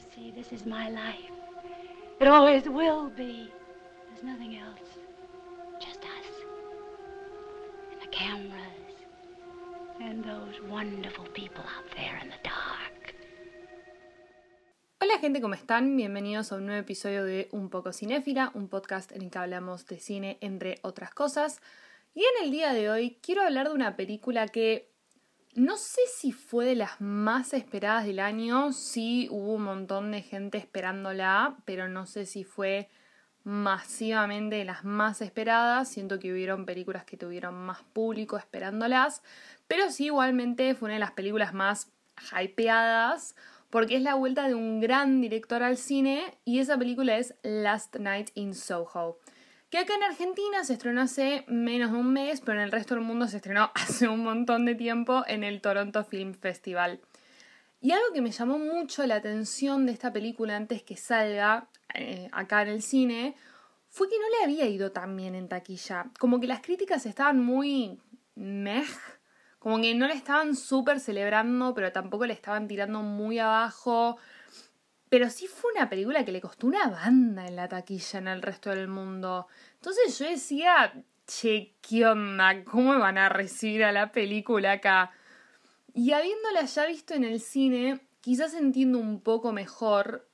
You see, this is my life. It always will be. There's nothing else. Just us. And the cameras. And those wonderful people out there in the dark. Hola gente, ¿cómo están? Bienvenidos a un nuevo episodio de Un poco cinéfila, un podcast en el que hablamos de cine entre otras cosas. Y en el día de hoy quiero hablar de una película que no sé si fue de las más esperadas del año, sí hubo un montón de gente esperándola, pero no sé si fue masivamente de las más esperadas. Siento que hubieron películas que tuvieron más público esperándolas, pero sí igualmente fue una de las películas más hypeadas porque es la vuelta de un gran director al cine y esa película es Last Night in Soho que acá en Argentina se estrenó hace menos de un mes, pero en el resto del mundo se estrenó hace un montón de tiempo en el Toronto Film Festival. Y algo que me llamó mucho la atención de esta película antes que salga eh, acá en el cine fue que no le había ido tan bien en taquilla. Como que las críticas estaban muy meh, como que no le estaban súper celebrando, pero tampoco le estaban tirando muy abajo. Pero sí fue una película que le costó una banda en la taquilla en el resto del mundo. Entonces yo decía, che, ¿qué onda? ¿Cómo van a recibir a la película acá? Y habiéndola ya visto en el cine, quizás entiendo un poco mejor,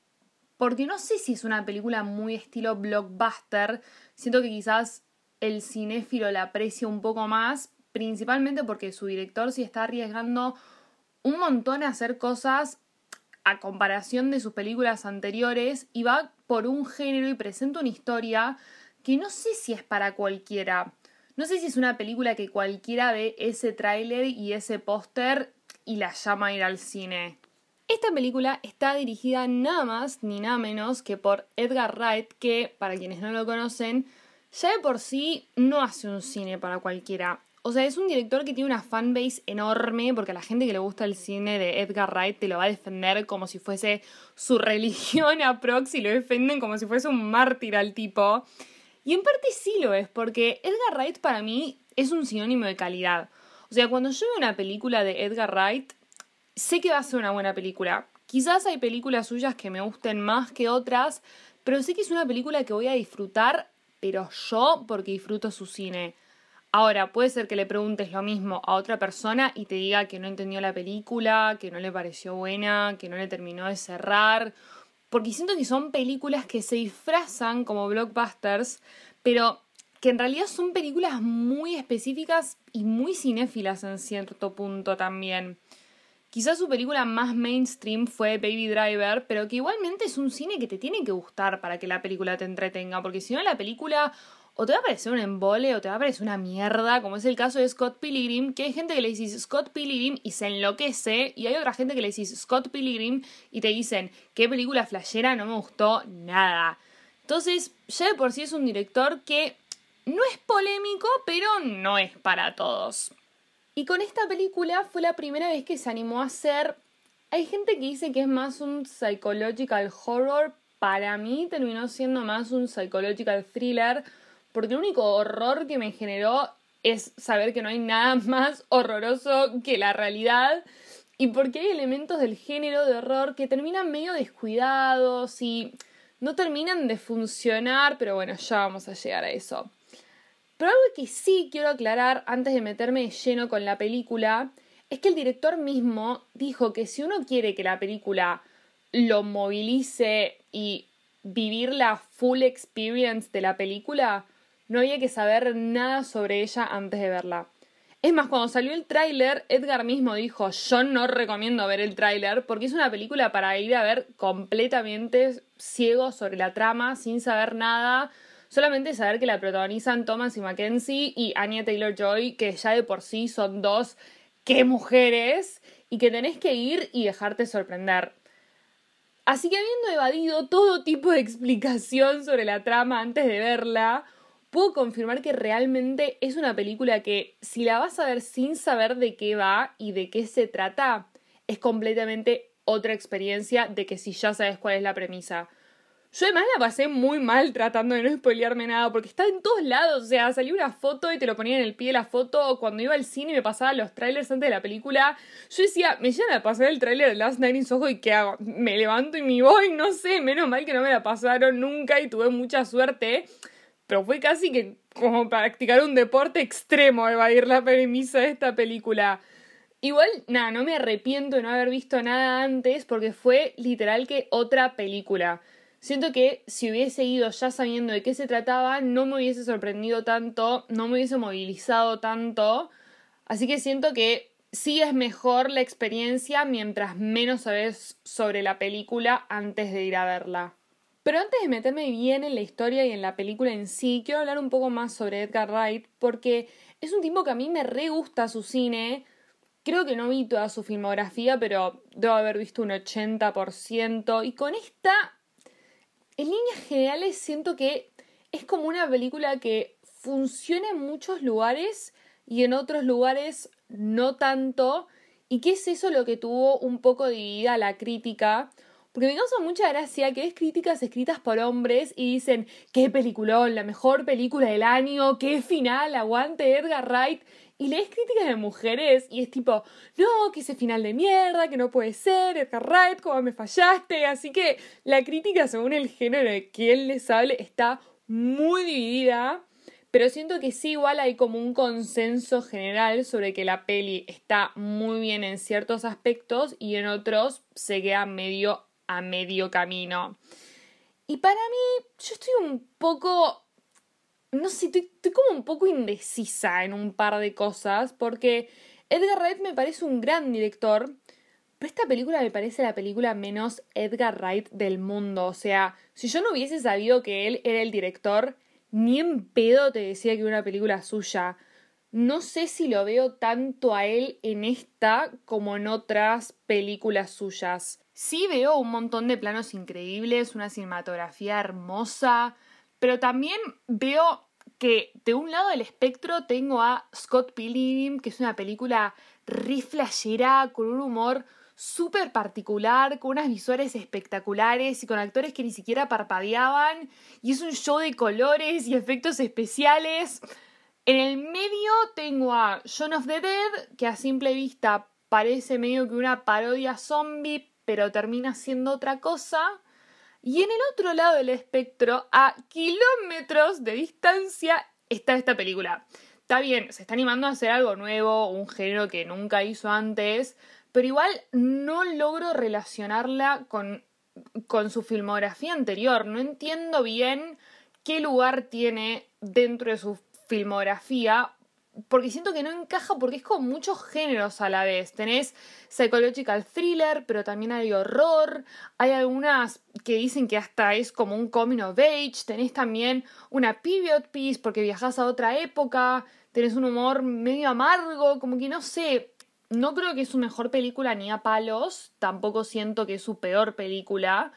porque no sé si es una película muy estilo blockbuster, siento que quizás el cinéfilo la aprecia un poco más, principalmente porque su director sí está arriesgando un montón a hacer cosas a comparación de sus películas anteriores y va por un género y presenta una historia que no sé si es para cualquiera. No sé si es una película que cualquiera ve ese tráiler y ese póster y la llama a ir al cine. Esta película está dirigida nada más ni nada menos que por Edgar Wright, que, para quienes no lo conocen, ya de por sí no hace un cine para cualquiera. O sea, es un director que tiene una fanbase enorme porque a la gente que le gusta el cine de Edgar Wright te lo va a defender como si fuese su religión a proxy, lo defienden como si fuese un mártir al tipo. Y en parte sí lo es, porque Edgar Wright para mí es un sinónimo de calidad. O sea, cuando yo veo una película de Edgar Wright, sé que va a ser una buena película. Quizás hay películas suyas que me gusten más que otras, pero sé que es una película que voy a disfrutar, pero yo porque disfruto su cine. Ahora, puede ser que le preguntes lo mismo a otra persona y te diga que no entendió la película, que no le pareció buena, que no le terminó de cerrar, porque siento que son películas que se disfrazan como blockbusters, pero que en realidad son películas muy específicas y muy cinéfilas en cierto punto también. Quizás su película más mainstream fue Baby Driver, pero que igualmente es un cine que te tiene que gustar para que la película te entretenga, porque si no la película o te va a parecer un embole o te va a parecer una mierda, como es el caso de Scott Pilgrim, que hay gente que le dices Scott Pilgrim y se enloquece, y hay otra gente que le dices Scott Pilgrim y te dicen, qué película flashera, no me gustó nada. Entonces, ya de por sí es un director que no es polémico, pero no es para todos. Y con esta película fue la primera vez que se animó a hacer... Hay gente que dice que es más un psychological horror, para mí terminó siendo más un psychological thriller, porque el único horror que me generó es saber que no hay nada más horroroso que la realidad y porque hay elementos del género de horror que terminan medio descuidados y no terminan de funcionar, pero bueno, ya vamos a llegar a eso. Pero algo que sí quiero aclarar antes de meterme de lleno con la película es que el director mismo dijo que si uno quiere que la película lo movilice y vivir la full experience de la película, no había que saber nada sobre ella antes de verla. Es más, cuando salió el tráiler, Edgar mismo dijo, yo no recomiendo ver el tráiler porque es una película para ir a ver completamente ciego sobre la trama, sin saber nada, solamente saber que la protagonizan Thomas y Mackenzie y Anya Taylor-Joy, que ya de por sí son dos qué mujeres, y que tenés que ir y dejarte sorprender. Así que habiendo evadido todo tipo de explicación sobre la trama antes de verla, puedo confirmar que realmente es una película que si la vas a ver sin saber de qué va y de qué se trata, es completamente otra experiencia de que si ya sabes cuál es la premisa. Yo además la pasé muy mal tratando de no spoilearme nada, porque está en todos lados. O sea, salió una foto y te lo ponía en el pie de la foto. Cuando iba al cine y me pasaba los trailers antes de la película. Yo decía, me llegan a pasar el trailer de Last Night in Soho y ¿qué hago? Me levanto y me voy, no sé. Menos mal que no me la pasaron nunca y tuve mucha suerte. Pero fue casi que como practicar un deporte extremo evadir la premisa de esta película. Igual, nada, no me arrepiento de no haber visto nada antes porque fue literal que otra película. Siento que si hubiese ido ya sabiendo de qué se trataba, no me hubiese sorprendido tanto, no me hubiese movilizado tanto. Así que siento que sí es mejor la experiencia mientras menos sabes sobre la película antes de ir a verla. Pero antes de meterme bien en la historia y en la película en sí, quiero hablar un poco más sobre Edgar Wright porque es un tipo que a mí me re gusta su cine. Creo que no vi toda su filmografía, pero debo haber visto un 80%. Y con esta en líneas generales siento que es como una película que funciona en muchos lugares y en otros lugares no tanto. ¿Y qué es eso lo que tuvo un poco dividida la crítica? Porque me causa mucha gracia que es críticas escritas por hombres y dicen, qué peliculón, la mejor película del año, qué final, aguante Edgar Wright. Y lees críticas de mujeres y es tipo, no, que ese final de mierda, que no puede ser, Edgar Wright, cómo me fallaste. Así que la crítica según el género de quien les hable está muy dividida. Pero siento que sí, igual hay como un consenso general sobre que la peli está muy bien en ciertos aspectos y en otros se queda medio a medio camino. Y para mí, yo estoy un poco no sé, estoy, como un poco indecisa en un par de cosas, porque Edgar Wright me parece un gran director, pero esta película me parece la película menos Edgar Wright del mundo. O sea, si yo no hubiese sabido que él era el director, ni en pedo te decía que era una película suya. No sé si lo veo tanto a él en esta como en otras películas suyas. Sí veo un montón de planos increíbles, una cinematografía hermosa, pero también veo que de un lado del espectro tengo a Scott Pilgrim, que es una película riflashera, con un humor súper particular, con unas visuales espectaculares y con actores que ni siquiera parpadeaban, y es un show de colores y efectos especiales. En el medio tengo a John of the Dead, que a simple vista parece medio que una parodia zombie, pero termina siendo otra cosa. Y en el otro lado del espectro, a kilómetros de distancia, está esta película. Está bien, se está animando a hacer algo nuevo, un género que nunca hizo antes, pero igual no logro relacionarla con, con su filmografía anterior. No entiendo bien qué lugar tiene dentro de su filmografía porque siento que no encaja porque es con muchos géneros a la vez. Tenés psychological thriller, pero también hay horror. Hay algunas que dicen que hasta es como un coming of age. Tenés también una period piece porque viajas a otra época. Tenés un humor medio amargo, como que no sé. No creo que es su mejor película ni a palos. Tampoco siento que es su peor película.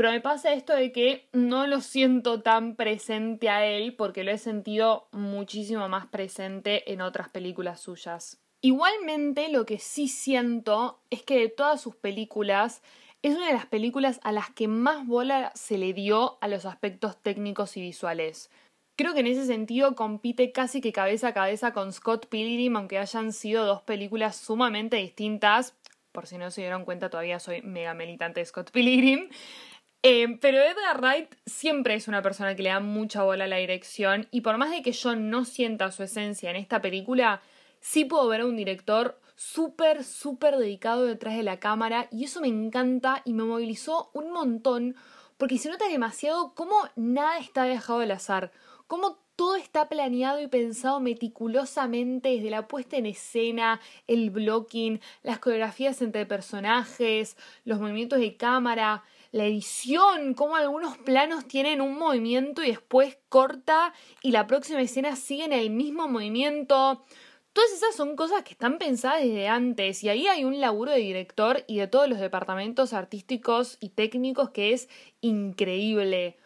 Pero me pasa esto de que no lo siento tan presente a él porque lo he sentido muchísimo más presente en otras películas suyas. Igualmente lo que sí siento es que de todas sus películas es una de las películas a las que más bola se le dio a los aspectos técnicos y visuales. Creo que en ese sentido compite casi que cabeza a cabeza con Scott Pilgrim, aunque hayan sido dos películas sumamente distintas. Por si no se dieron cuenta, todavía soy mega militante de Scott Pilgrim. Eh, pero Edgar Wright siempre es una persona que le da mucha bola a la dirección y por más de que yo no sienta su esencia en esta película, sí puedo ver a un director súper, súper dedicado detrás de la cámara y eso me encanta y me movilizó un montón porque se nota demasiado cómo nada está dejado al azar, cómo todo está planeado y pensado meticulosamente desde la puesta en escena, el blocking, las coreografías entre personajes, los movimientos de cámara, la edición, cómo algunos planos tienen un movimiento y después corta y la próxima escena sigue en el mismo movimiento. Todas esas son cosas que están pensadas desde antes y ahí hay un laburo de director y de todos los departamentos artísticos y técnicos que es increíble.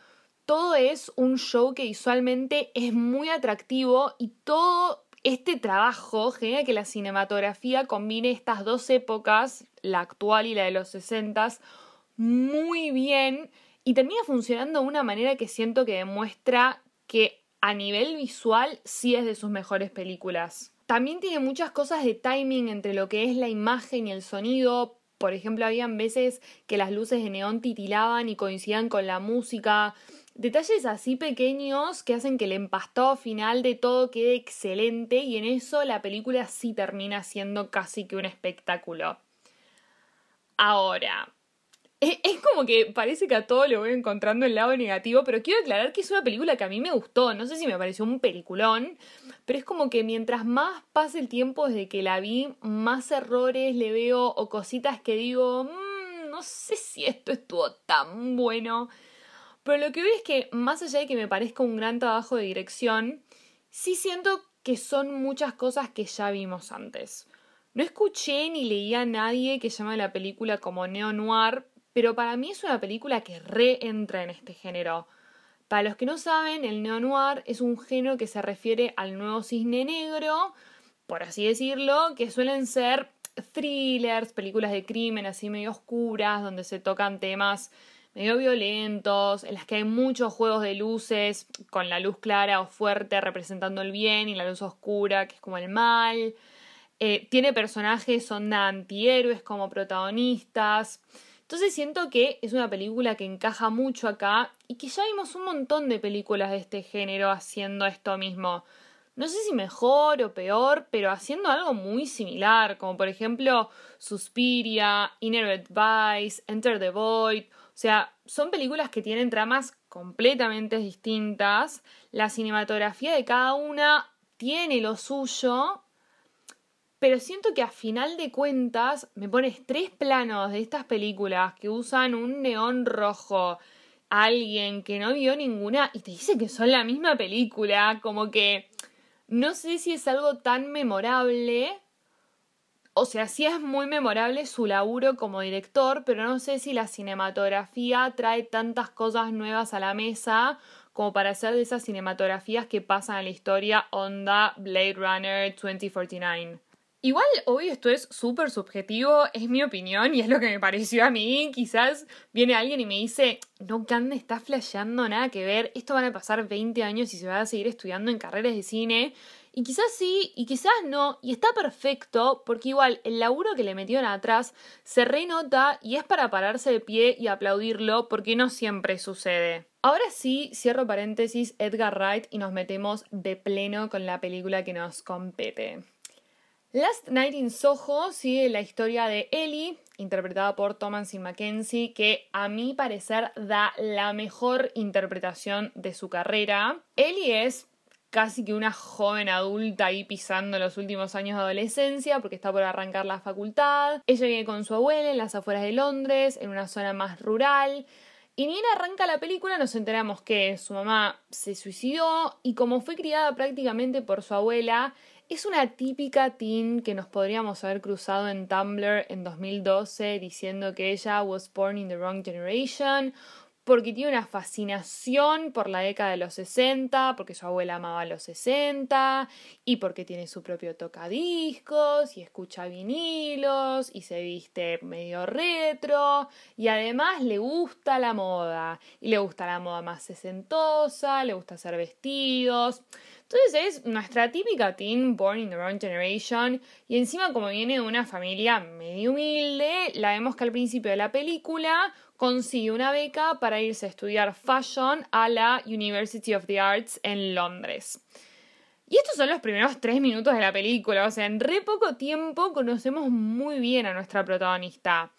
Todo es un show que visualmente es muy atractivo y todo este trabajo genera que la cinematografía combine estas dos épocas, la actual y la de los 60 muy bien Y termina funcionando de una manera que siento que demuestra que a nivel visual sí es de sus mejores películas. También tiene muchas cosas de timing entre lo que es la imagen y el sonido. Por ejemplo, habían veces que las luces de neón titilaban y coincidían con la música. Detalles así pequeños que hacen que el empastado final de todo quede excelente y en eso la película sí termina siendo casi que un espectáculo. Ahora, es como que parece que a todo le voy encontrando el lado negativo, pero quiero aclarar que es una película que a mí me gustó. No sé si me pareció un peliculón, pero es como que mientras más pase el tiempo desde que la vi, más errores le veo o cositas que digo, mmm, no sé si esto estuvo tan bueno. Pero lo que veo es que, más allá de que me parezca un gran trabajo de dirección, sí siento que son muchas cosas que ya vimos antes. No escuché ni leí a nadie que llame la película como neo-noir, pero para mí es una película que reentra en este género. Para los que no saben, el neo-noir es un género que se refiere al nuevo cisne negro, por así decirlo, que suelen ser thrillers, películas de crimen así medio oscuras, donde se tocan temas medio violentos, en las que hay muchos juegos de luces, con la luz clara o fuerte representando el bien y la luz oscura, que es como el mal. Eh, tiene personajes, son antihéroes como protagonistas. Entonces siento que es una película que encaja mucho acá y que ya vimos un montón de películas de este género haciendo esto mismo. No sé si mejor o peor, pero haciendo algo muy similar, como por ejemplo Suspiria, Inner Vice, Enter the Void o sea, son películas que tienen tramas completamente distintas. La cinematografía de cada una tiene lo suyo. Pero siento que a final de cuentas me pones tres planos de estas películas que usan un neón rojo alguien que no vio ninguna y te dice que son la misma película, como que no sé si es algo tan memorable o sea, sí es muy memorable su laburo como director, pero no sé si la cinematografía trae tantas cosas nuevas a la mesa como para hacer de esas cinematografías que pasan a la historia onda Blade Runner 2049. Igual, obvio, esto es súper subjetivo, es mi opinión y es lo que me pareció a mí. Quizás viene alguien y me dice, no, Cande, está flasheando, nada que ver, esto van a pasar 20 años y se va a seguir estudiando en carreras de cine. Y quizás sí, y quizás no, y está perfecto, porque igual el laburo que le metieron atrás se renota y es para pararse de pie y aplaudirlo, porque no siempre sucede. Ahora sí, cierro paréntesis, Edgar Wright, y nos metemos de pleno con la película que nos compete. Last Night in Soho sigue la historia de Ellie, interpretada por Thomasin Mackenzie, que a mi parecer da la mejor interpretación de su carrera. Ellie es casi que una joven adulta ahí pisando los últimos años de adolescencia porque está por arrancar la facultad. Ella vive con su abuela en las afueras de Londres, en una zona más rural. Y ni bien arranca la película nos enteramos que su mamá se suicidó y como fue criada prácticamente por su abuela, es una típica teen que nos podríamos haber cruzado en Tumblr en 2012 diciendo que ella was born in the wrong generation porque tiene una fascinación por la década de los 60, porque su abuela amaba los 60, y porque tiene su propio tocadiscos, y escucha vinilos, y se viste medio retro, y además le gusta la moda, y le gusta la moda más sesentosa, le gusta hacer vestidos. Entonces es nuestra típica teen born in the wrong generation y encima como viene de una familia medio humilde, la vemos que al principio de la película consigue una beca para irse a estudiar fashion a la University of the Arts en Londres. Y estos son los primeros tres minutos de la película, o sea, en re poco tiempo conocemos muy bien a nuestra protagonista.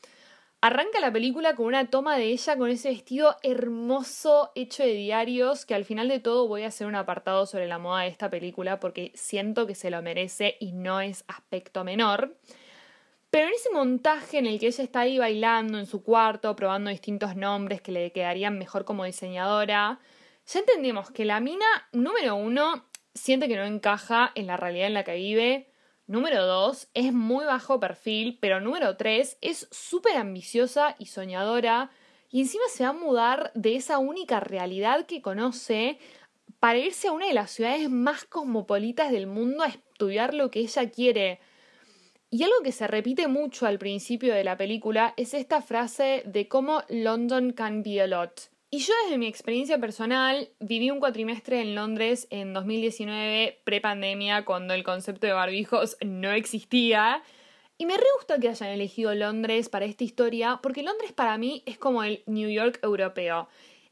Arranca la película con una toma de ella con ese vestido hermoso hecho de diarios, que al final de todo voy a hacer un apartado sobre la moda de esta película porque siento que se lo merece y no es aspecto menor. Pero en ese montaje en el que ella está ahí bailando en su cuarto, probando distintos nombres que le quedarían mejor como diseñadora, ya entendemos que la mina, número uno, siente que no encaja en la realidad en la que vive. Número dos, es muy bajo perfil, pero número tres, es súper ambiciosa y soñadora. Y encima se va a mudar de esa única realidad que conoce para irse a una de las ciudades más cosmopolitas del mundo a estudiar lo que ella quiere. Y algo que se repite mucho al principio de la película es esta frase de cómo London can be a lot. Y yo desde mi experiencia personal viví un cuatrimestre en Londres en 2019, prepandemia, cuando el concepto de barbijos no existía. Y me re gusta que hayan elegido Londres para esta historia, porque Londres para mí es como el New York europeo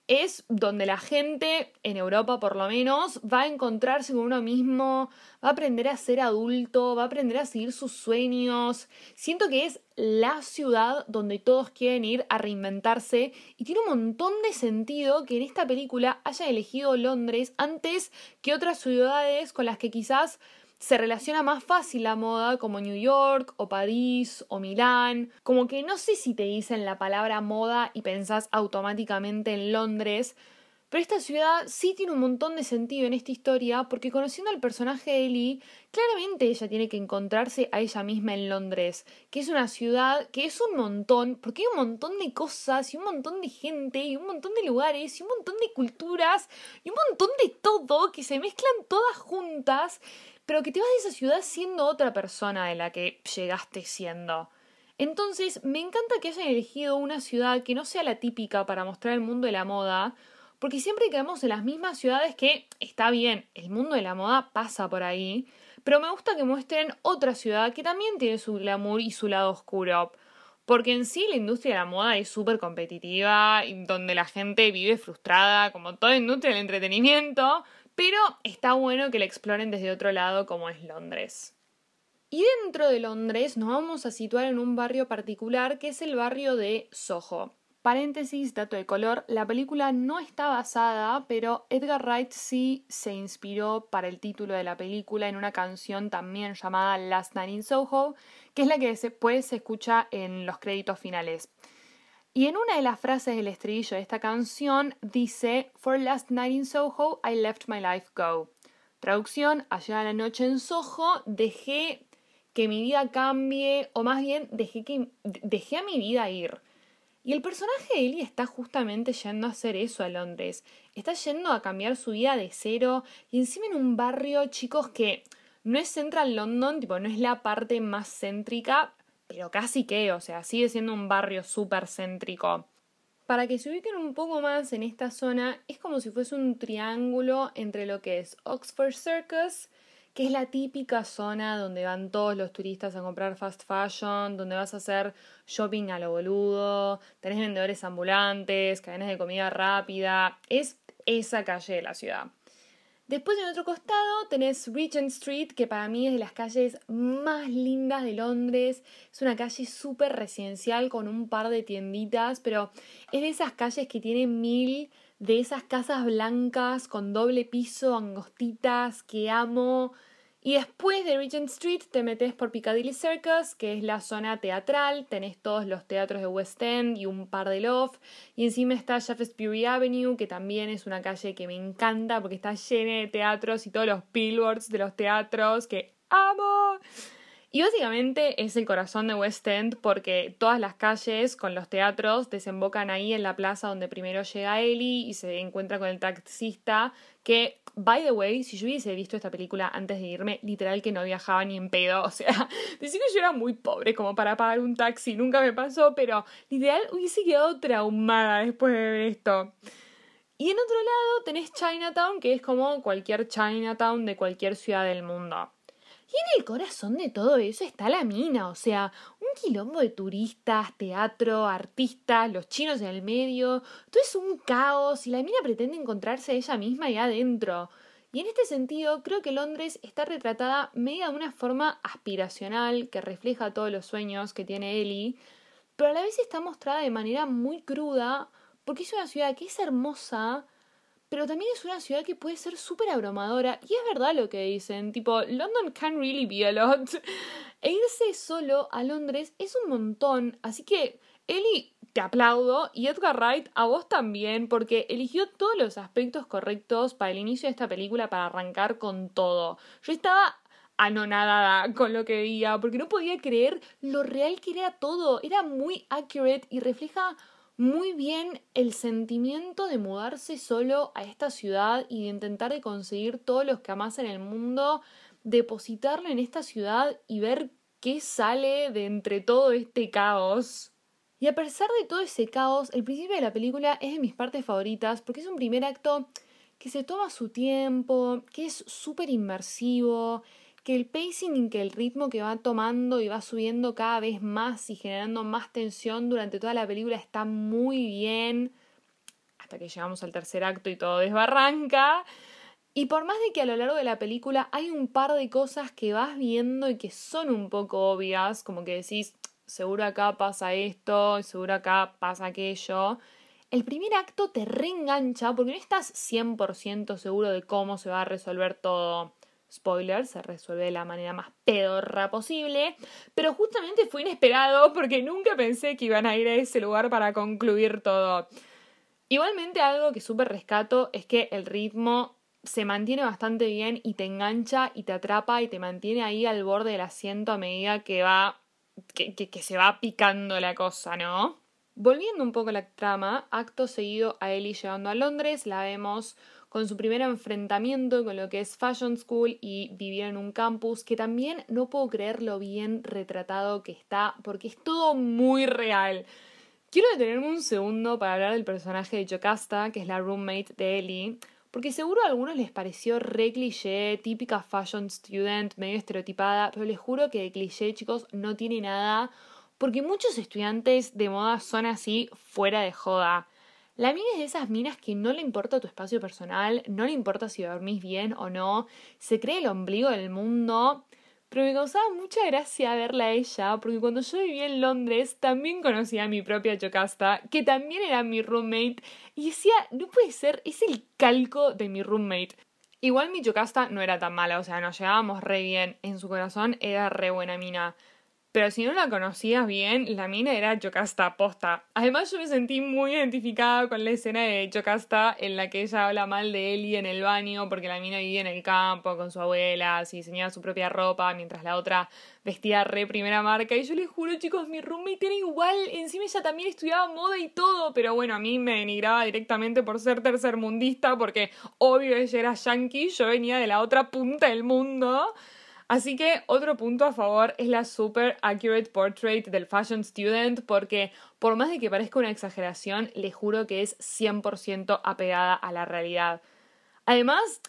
es donde la gente, en Europa por lo menos, va a encontrarse con uno mismo, va a aprender a ser adulto, va a aprender a seguir sus sueños. Siento que es la ciudad donde todos quieren ir a reinventarse y tiene un montón de sentido que en esta película haya elegido Londres antes que otras ciudades con las que quizás se relaciona más fácil la moda como New York o París o Milán, como que no sé si te dicen la palabra moda y pensás automáticamente en Londres, pero esta ciudad sí tiene un montón de sentido en esta historia porque conociendo al personaje de Ellie, claramente ella tiene que encontrarse a ella misma en Londres, que es una ciudad que es un montón, porque hay un montón de cosas y un montón de gente y un montón de lugares y un montón de culturas y un montón de todo que se mezclan todas juntas pero que te vas de esa ciudad siendo otra persona de la que llegaste siendo. Entonces, me encanta que hayan elegido una ciudad que no sea la típica para mostrar el mundo de la moda, porque siempre quedamos en las mismas ciudades que está bien, el mundo de la moda pasa por ahí, pero me gusta que muestren otra ciudad que también tiene su glamour y su lado oscuro. Porque en sí la industria de la moda es súper competitiva, donde la gente vive frustrada, como toda industria del entretenimiento, pero está bueno que la exploren desde otro lado como es Londres. Y dentro de Londres nos vamos a situar en un barrio particular que es el barrio de Soho. Paréntesis, dato de color, la película no está basada, pero Edgar Wright sí se inspiró para el título de la película en una canción también llamada Last Night in Soho, que es la que después se escucha en los créditos finales. Y en una de las frases del estribillo de esta canción dice For last night in Soho, I left my life go. Traducción, ayer a la noche en Soho dejé que mi vida cambie, o más bien dejé, que, dejé a mi vida ir. Y el personaje de Ellie está justamente yendo a hacer eso a Londres. Está yendo a cambiar su vida de cero y encima en un barrio, chicos, que no es Central London, tipo, no es la parte más céntrica, pero casi que, o sea, sigue siendo un barrio súper céntrico. Para que se ubiquen un poco más en esta zona, es como si fuese un triángulo entre lo que es Oxford Circus, que es la típica zona donde van todos los turistas a comprar fast fashion, donde vas a hacer shopping a lo boludo, tenés vendedores ambulantes, cadenas de comida rápida, es esa calle de la ciudad. Después en otro costado tenés Regent Street, que para mí es de las calles más lindas de Londres. Es una calle súper residencial con un par de tienditas, pero es de esas calles que tienen mil de esas casas blancas con doble piso, angostitas, que amo. Y después de Regent Street te metes por Piccadilly Circus, que es la zona teatral, tenés todos los teatros de West End y un par de Love, y encima está Shaftesbury Avenue, que también es una calle que me encanta porque está llena de teatros y todos los billboards de los teatros que amo. Y básicamente es el corazón de West End porque todas las calles con los teatros desembocan ahí en la plaza donde primero llega Ellie y se encuentra con el taxista que, by the way, si yo hubiese visto esta película antes de irme, literal que no viajaba ni en pedo, o sea, decir que yo era muy pobre como para pagar un taxi, nunca me pasó, pero literal hubiese quedado traumada después de ver esto. Y en otro lado tenés Chinatown, que es como cualquier Chinatown de cualquier ciudad del mundo. Y en el corazón de todo eso está la mina, o sea, un quilombo de turistas, teatro, artistas, los chinos en el medio, todo es un caos y la mina pretende encontrarse ella misma ahí adentro. Y en este sentido, creo que Londres está retratada media de una forma aspiracional que refleja todos los sueños que tiene Ellie, pero a la vez está mostrada de manera muy cruda porque es una ciudad que es hermosa, pero también es una ciudad que puede ser súper abrumadora. Y es verdad lo que dicen, tipo, London can really be a lot. E irse solo a Londres es un montón. Así que, Eli, te aplaudo. Y Edgar Wright, a vos también, porque eligió todos los aspectos correctos para el inicio de esta película, para arrancar con todo. Yo estaba anonadada con lo que veía, porque no podía creer lo real que era todo. Era muy accurate y refleja muy bien el sentimiento de mudarse solo a esta ciudad y de intentar de conseguir todos los que amas en el mundo, depositarlo en esta ciudad y ver qué sale de entre todo este caos. Y a pesar de todo ese caos, el principio de la película es de mis partes favoritas porque es un primer acto que se toma su tiempo, que es súper inmersivo, que el pacing que el ritmo que va tomando y va subiendo cada vez más y generando más tensión durante toda la película está muy bien, hasta que llegamos al tercer acto y todo desbarranca. Y por más de que a lo largo de la película hay un par de cosas que vas viendo y que son un poco obvias, como que decís, seguro acá pasa esto, seguro acá pasa aquello, el primer acto te reengancha porque no estás 100% seguro de cómo se va a resolver todo. Spoiler, se resuelve de la manera más pedorra posible, pero justamente fue inesperado porque nunca pensé que iban a ir a ese lugar para concluir todo. Igualmente algo que súper rescato es que el ritmo se mantiene bastante bien y te engancha y te atrapa y te mantiene ahí al borde del asiento a medida que va que, que, se va picando la cosa, ¿no? Volviendo un poco a la trama, acto seguido a Ellie llegando a Londres, la vemos con su primer enfrentamiento con lo que es Fashion School y vivir en un campus que también no puedo creer lo bien retratado que está porque es todo muy real. Quiero detenerme un segundo para hablar del personaje de Jocasta, que es la roommate de Ellie, porque seguro a algunos les pareció re cliché, típica fashion student, medio estereotipada, pero les juro que de cliché, chicos, no tiene nada porque muchos estudiantes de moda son así fuera de joda. La mina es de esas minas que no le importa tu espacio personal, no le importa si dormís bien o no, se cree el ombligo del mundo. Pero me causaba mucha gracia verla a ella, porque cuando yo vivía en Londres también conocía a mi propia Jocasta, que también era mi roommate, y decía, no puede ser, es el calco de mi roommate. Igual mi Jocasta no era tan mala, o sea, nos llevábamos re bien, en su corazón era re buena mina. Pero si no la conocías bien, la mina era Yocasta posta. Además, yo me sentí muy identificada con la escena de Yocasta en la que ella habla mal de Ellie en el baño porque la mina vivía en el campo con su abuela, se diseñaba su propia ropa, mientras la otra vestía re primera marca. Y yo les juro, chicos, mi roommate era igual. Encima ella también estudiaba moda y todo. Pero bueno, a mí me denigraba directamente por ser tercermundista porque obvio ella era yankee, yo venía de la otra punta del mundo. Así que otro punto a favor es la super accurate portrait del fashion student porque por más de que parezca una exageración, le juro que es 100% apegada a la realidad. Además,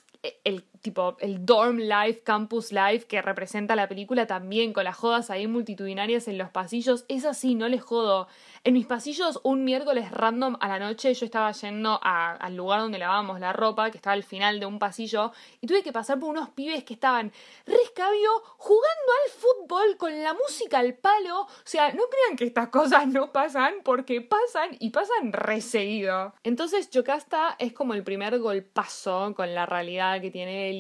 el tipo el dorm life, campus life que representa la película también con las jodas ahí multitudinarias en los pasillos, es así, no les jodo. En mis pasillos, un miércoles random a la noche, yo estaba yendo al lugar donde lavábamos la ropa, que estaba al final de un pasillo, y tuve que pasar por unos pibes que estaban rescabio jugando al fútbol con la música al palo. O sea, no crean que estas cosas no pasan, porque pasan y pasan reseguido. Entonces, Yocasta es como el primer golpazo con la realidad que tiene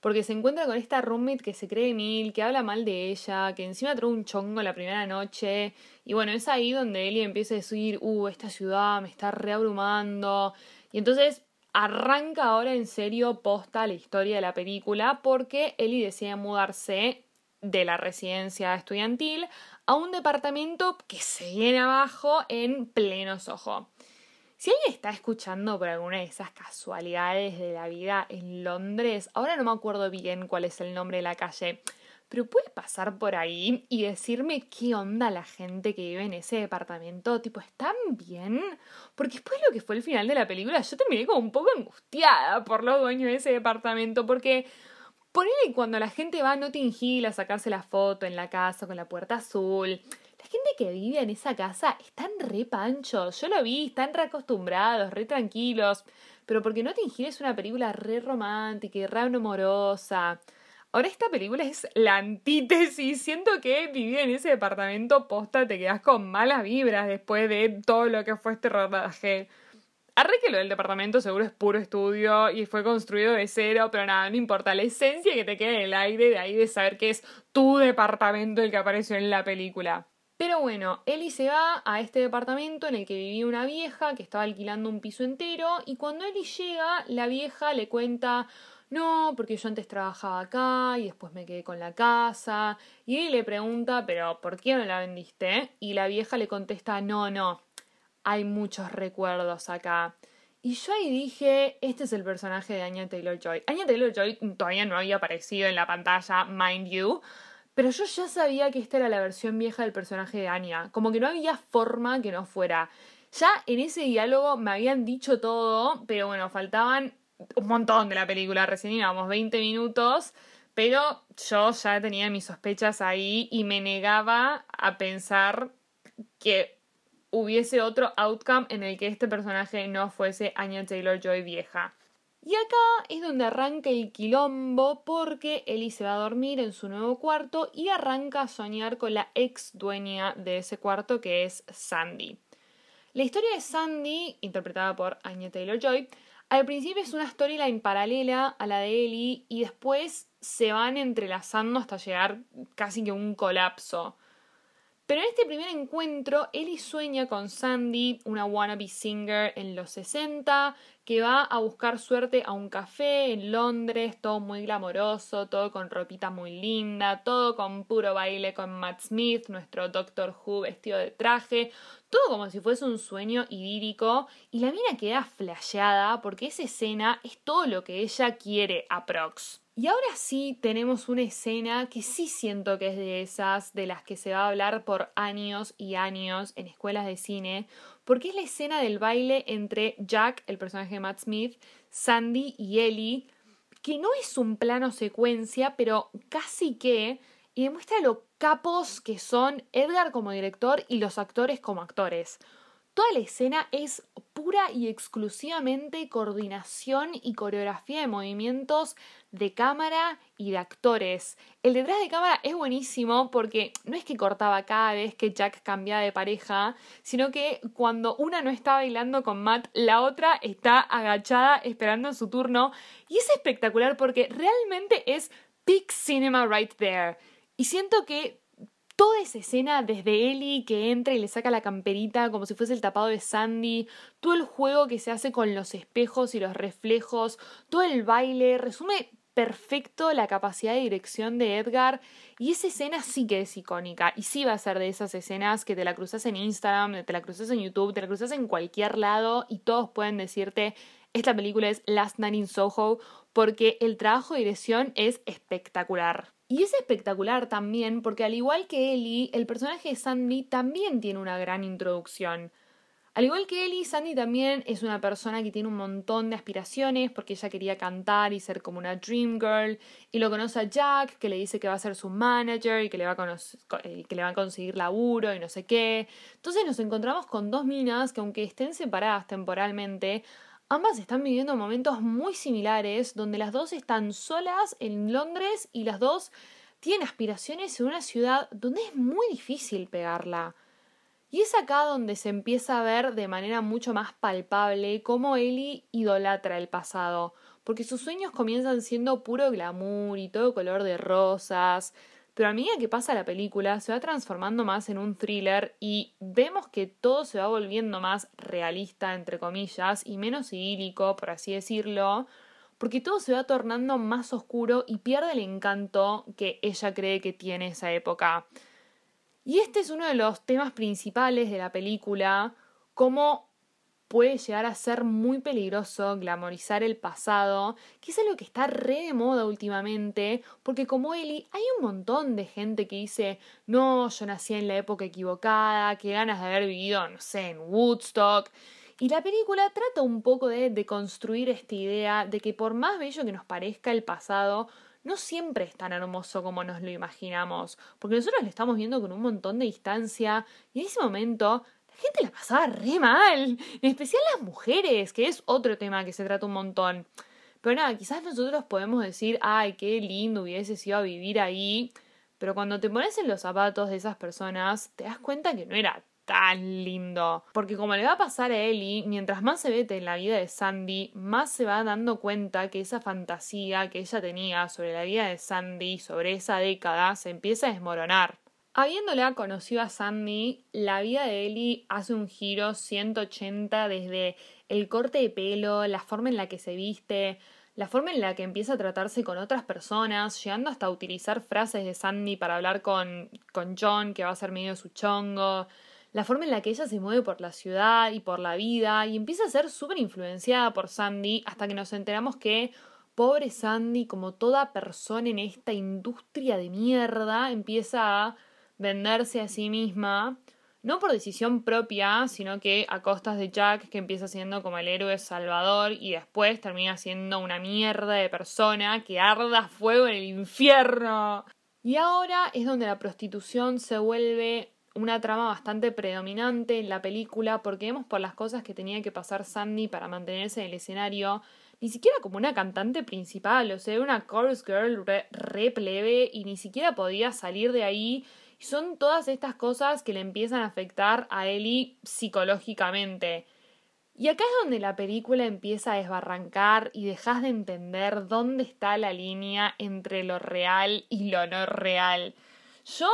Porque se encuentra con esta roommate que se cree mil, que habla mal de ella, que encima trae un chongo la primera noche. Y bueno, es ahí donde Ellie empieza a decir, uh, esta ciudad me está reabrumando. Y entonces arranca ahora en serio posta la historia de la película porque Ellie decide mudarse de la residencia estudiantil a un departamento que se viene abajo en pleno sojo. Si alguien está escuchando por alguna de esas casualidades de la vida en Londres, ahora no me acuerdo bien cuál es el nombre de la calle, pero puede pasar por ahí y decirme qué onda la gente que vive en ese departamento, tipo, ¿están bien? Porque después de lo que fue el final de la película, yo terminé como un poco angustiada por los dueños de ese departamento, porque ponele cuando la gente va a Notting Hill a sacarse la foto en la casa con la puerta azul, la gente que vive en esa casa están re panchos. Yo lo vi, están re acostumbrados, re tranquilos. Pero porque no te ingieres una película re romántica y re amorosa. Ahora esta película es la antítesis. Siento que vivir en ese departamento posta te quedas con malas vibras después de todo lo que fue este rodaje. Arre que lo del departamento seguro es puro estudio y fue construido de cero, pero nada, no importa. La esencia que te queda en el aire de ahí de saber que es tu departamento el que apareció en la película. Pero bueno, Ellie se va a este departamento en el que vivía una vieja que estaba alquilando un piso entero y cuando Ellie llega, la vieja le cuenta, no, porque yo antes trabajaba acá y después me quedé con la casa. Y Ellie le pregunta, pero ¿por qué no la vendiste? Y la vieja le contesta, no, no, hay muchos recuerdos acá. Y yo ahí dije, este es el personaje de Anya Taylor Joy. Anya Taylor Joy todavía no había aparecido en la pantalla, mind you. Pero yo ya sabía que esta era la versión vieja del personaje de Anya, como que no había forma que no fuera. Ya en ese diálogo me habían dicho todo, pero bueno, faltaban un montón de la película, recién íbamos 20 minutos, pero yo ya tenía mis sospechas ahí y me negaba a pensar que hubiese otro outcome en el que este personaje no fuese Anya Taylor Joy vieja. Y acá es donde arranca el quilombo porque Ellie se va a dormir en su nuevo cuarto y arranca a soñar con la ex dueña de ese cuarto que es Sandy. La historia de Sandy, interpretada por Anya Taylor Joy, al principio es una storyline paralela a la de Ellie y después se van entrelazando hasta llegar casi que a un colapso. Pero en este primer encuentro, Ellie sueña con Sandy, una wannabe singer en los 60, que va a buscar suerte a un café en Londres, todo muy glamoroso, todo con ropita muy linda, todo con puro baile con Matt Smith, nuestro Doctor Who vestido de traje, todo como si fuese un sueño idílico, y la mina queda flasheada porque esa escena es todo lo que ella quiere a Prox. Y ahora sí tenemos una escena que sí siento que es de esas de las que se va a hablar por años y años en escuelas de cine, porque es la escena del baile entre Jack, el personaje de Matt Smith, Sandy y Ellie, que no es un plano secuencia, pero casi que, y demuestra lo capos que son Edgar como director y los actores como actores. Toda la escena es pura y exclusivamente coordinación y coreografía de movimientos de cámara y de actores. El detrás de cámara es buenísimo porque no es que cortaba cada vez que Jack cambiaba de pareja, sino que cuando una no está bailando con Matt, la otra está agachada esperando su turno. Y es espectacular porque realmente es big cinema right there. Y siento que toda esa escena desde Ellie que entra y le saca la camperita como si fuese el tapado de Sandy, todo el juego que se hace con los espejos y los reflejos, todo el baile, resume perfecto la capacidad de dirección de Edgar y esa escena sí que es icónica y sí va a ser de esas escenas que te la cruzas en Instagram, te la cruzas en YouTube, te la cruzas en cualquier lado y todos pueden decirte esta película es Last Night in Soho porque el trabajo de dirección es espectacular. Y es espectacular también porque al igual que Ellie, el personaje de Sandy también tiene una gran introducción. Al igual que Ellie, Sandy también es una persona que tiene un montón de aspiraciones porque ella quería cantar y ser como una dream girl y lo conoce a Jack que le dice que va a ser su manager y que le va a, eh, que le conseguir laburo y no sé qué. Entonces nos encontramos con dos minas que aunque estén separadas temporalmente, Ambas están viviendo momentos muy similares donde las dos están solas en Londres y las dos tienen aspiraciones en una ciudad donde es muy difícil pegarla. Y es acá donde se empieza a ver de manera mucho más palpable cómo Ellie idolatra el pasado, porque sus sueños comienzan siendo puro glamour y todo color de rosas, pero a medida que pasa la película se va transformando más en un thriller y vemos que todo se va volviendo más realista, entre comillas, y menos idílico, por así decirlo, porque todo se va tornando más oscuro y pierde el encanto que ella cree que tiene esa época. Y este es uno de los temas principales de la película, como puede llegar a ser muy peligroso glamorizar el pasado, que es algo que está re de moda últimamente, porque como Eli, hay un montón de gente que dice, no, yo nací en la época equivocada, qué ganas de haber vivido, no sé, en Woodstock. Y la película trata un poco de deconstruir esta idea de que por más bello que nos parezca el pasado, no siempre es tan hermoso como nos lo imaginamos, porque nosotros lo estamos viendo con un montón de distancia y en ese momento gente la pasaba re mal, en especial las mujeres, que es otro tema que se trata un montón. Pero nada, quizás nosotros podemos decir, ay, qué lindo hubiese sido a vivir ahí, pero cuando te pones en los zapatos de esas personas, te das cuenta que no era tan lindo. Porque como le va a pasar a Ellie, mientras más se vete en la vida de Sandy, más se va dando cuenta que esa fantasía que ella tenía sobre la vida de Sandy, sobre esa década, se empieza a desmoronar. Habiéndola conocido a Sandy, la vida de Ellie hace un giro 180 desde el corte de pelo, la forma en la que se viste, la forma en la que empieza a tratarse con otras personas, llegando hasta utilizar frases de Sandy para hablar con, con John, que va a ser medio su chongo, la forma en la que ella se mueve por la ciudad y por la vida, y empieza a ser súper influenciada por Sandy hasta que nos enteramos que pobre Sandy, como toda persona en esta industria de mierda, empieza a venderse a sí misma, no por decisión propia, sino que a costas de Jack, que empieza siendo como el héroe salvador y después termina siendo una mierda de persona que arda fuego en el infierno. Y ahora es donde la prostitución se vuelve una trama bastante predominante en la película porque vemos por las cosas que tenía que pasar Sandy para mantenerse en el escenario, ni siquiera como una cantante principal, o sea, una chorus girl re, plebe y ni siquiera podía salir de ahí. Y son todas estas cosas que le empiezan a afectar a Ellie psicológicamente. Y acá es donde la película empieza a desbarrancar y dejas de entender dónde está la línea entre lo real y lo no real. Yo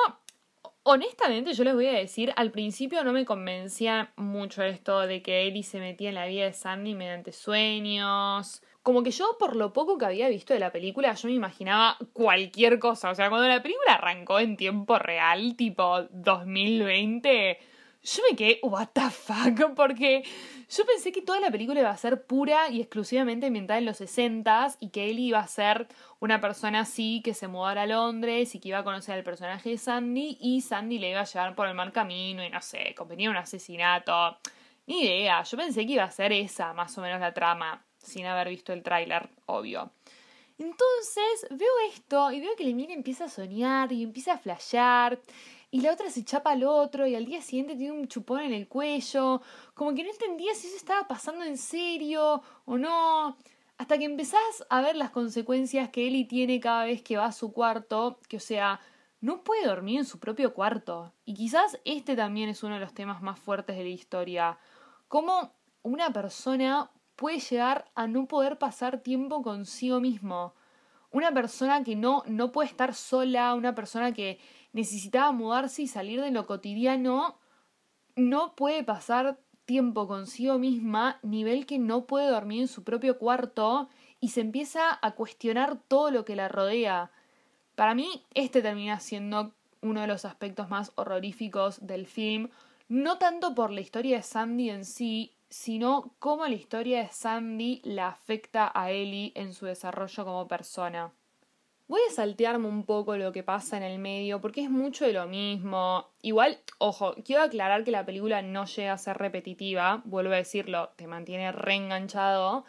Honestamente, yo les voy a decir, al principio no me convencía mucho esto de que Ellie se metía en la vida de Sandy mediante sueños. Como que yo, por lo poco que había visto de la película, yo me imaginaba cualquier cosa. O sea, cuando la película arrancó en tiempo real, tipo 2020, yo me quedé, what the fuck, porque yo pensé que toda la película iba a ser pura y exclusivamente ambientada en los 60 y que él iba a ser una persona así que se mudara a Londres y que iba a conocer al personaje de Sandy y Sandy le iba a llevar por el mal camino y no sé, convenía un asesinato. Ni idea, yo pensé que iba a ser esa más o menos la trama, sin haber visto el tráiler, obvio. Entonces veo esto y veo que Lemire empieza a soñar y empieza a flashear y la otra se chapa al otro y al día siguiente tiene un chupón en el cuello, como que no entendía si eso estaba pasando en serio o no, hasta que empezás a ver las consecuencias que Ellie tiene cada vez que va a su cuarto, que o sea, no puede dormir en su propio cuarto. Y quizás este también es uno de los temas más fuertes de la historia, cómo una persona puede llegar a no poder pasar tiempo consigo mismo. Una persona que no, no puede estar sola, una persona que necesitaba mudarse y salir de lo cotidiano, no puede pasar tiempo consigo misma, nivel que no puede dormir en su propio cuarto y se empieza a cuestionar todo lo que la rodea. Para mí, este termina siendo uno de los aspectos más horroríficos del film, no tanto por la historia de Sandy en sí, sino cómo la historia de Sandy la afecta a Ellie en su desarrollo como persona. Voy a saltearme un poco lo que pasa en el medio porque es mucho de lo mismo. Igual, ojo, quiero aclarar que la película no llega a ser repetitiva, vuelvo a decirlo, te mantiene reenganchado.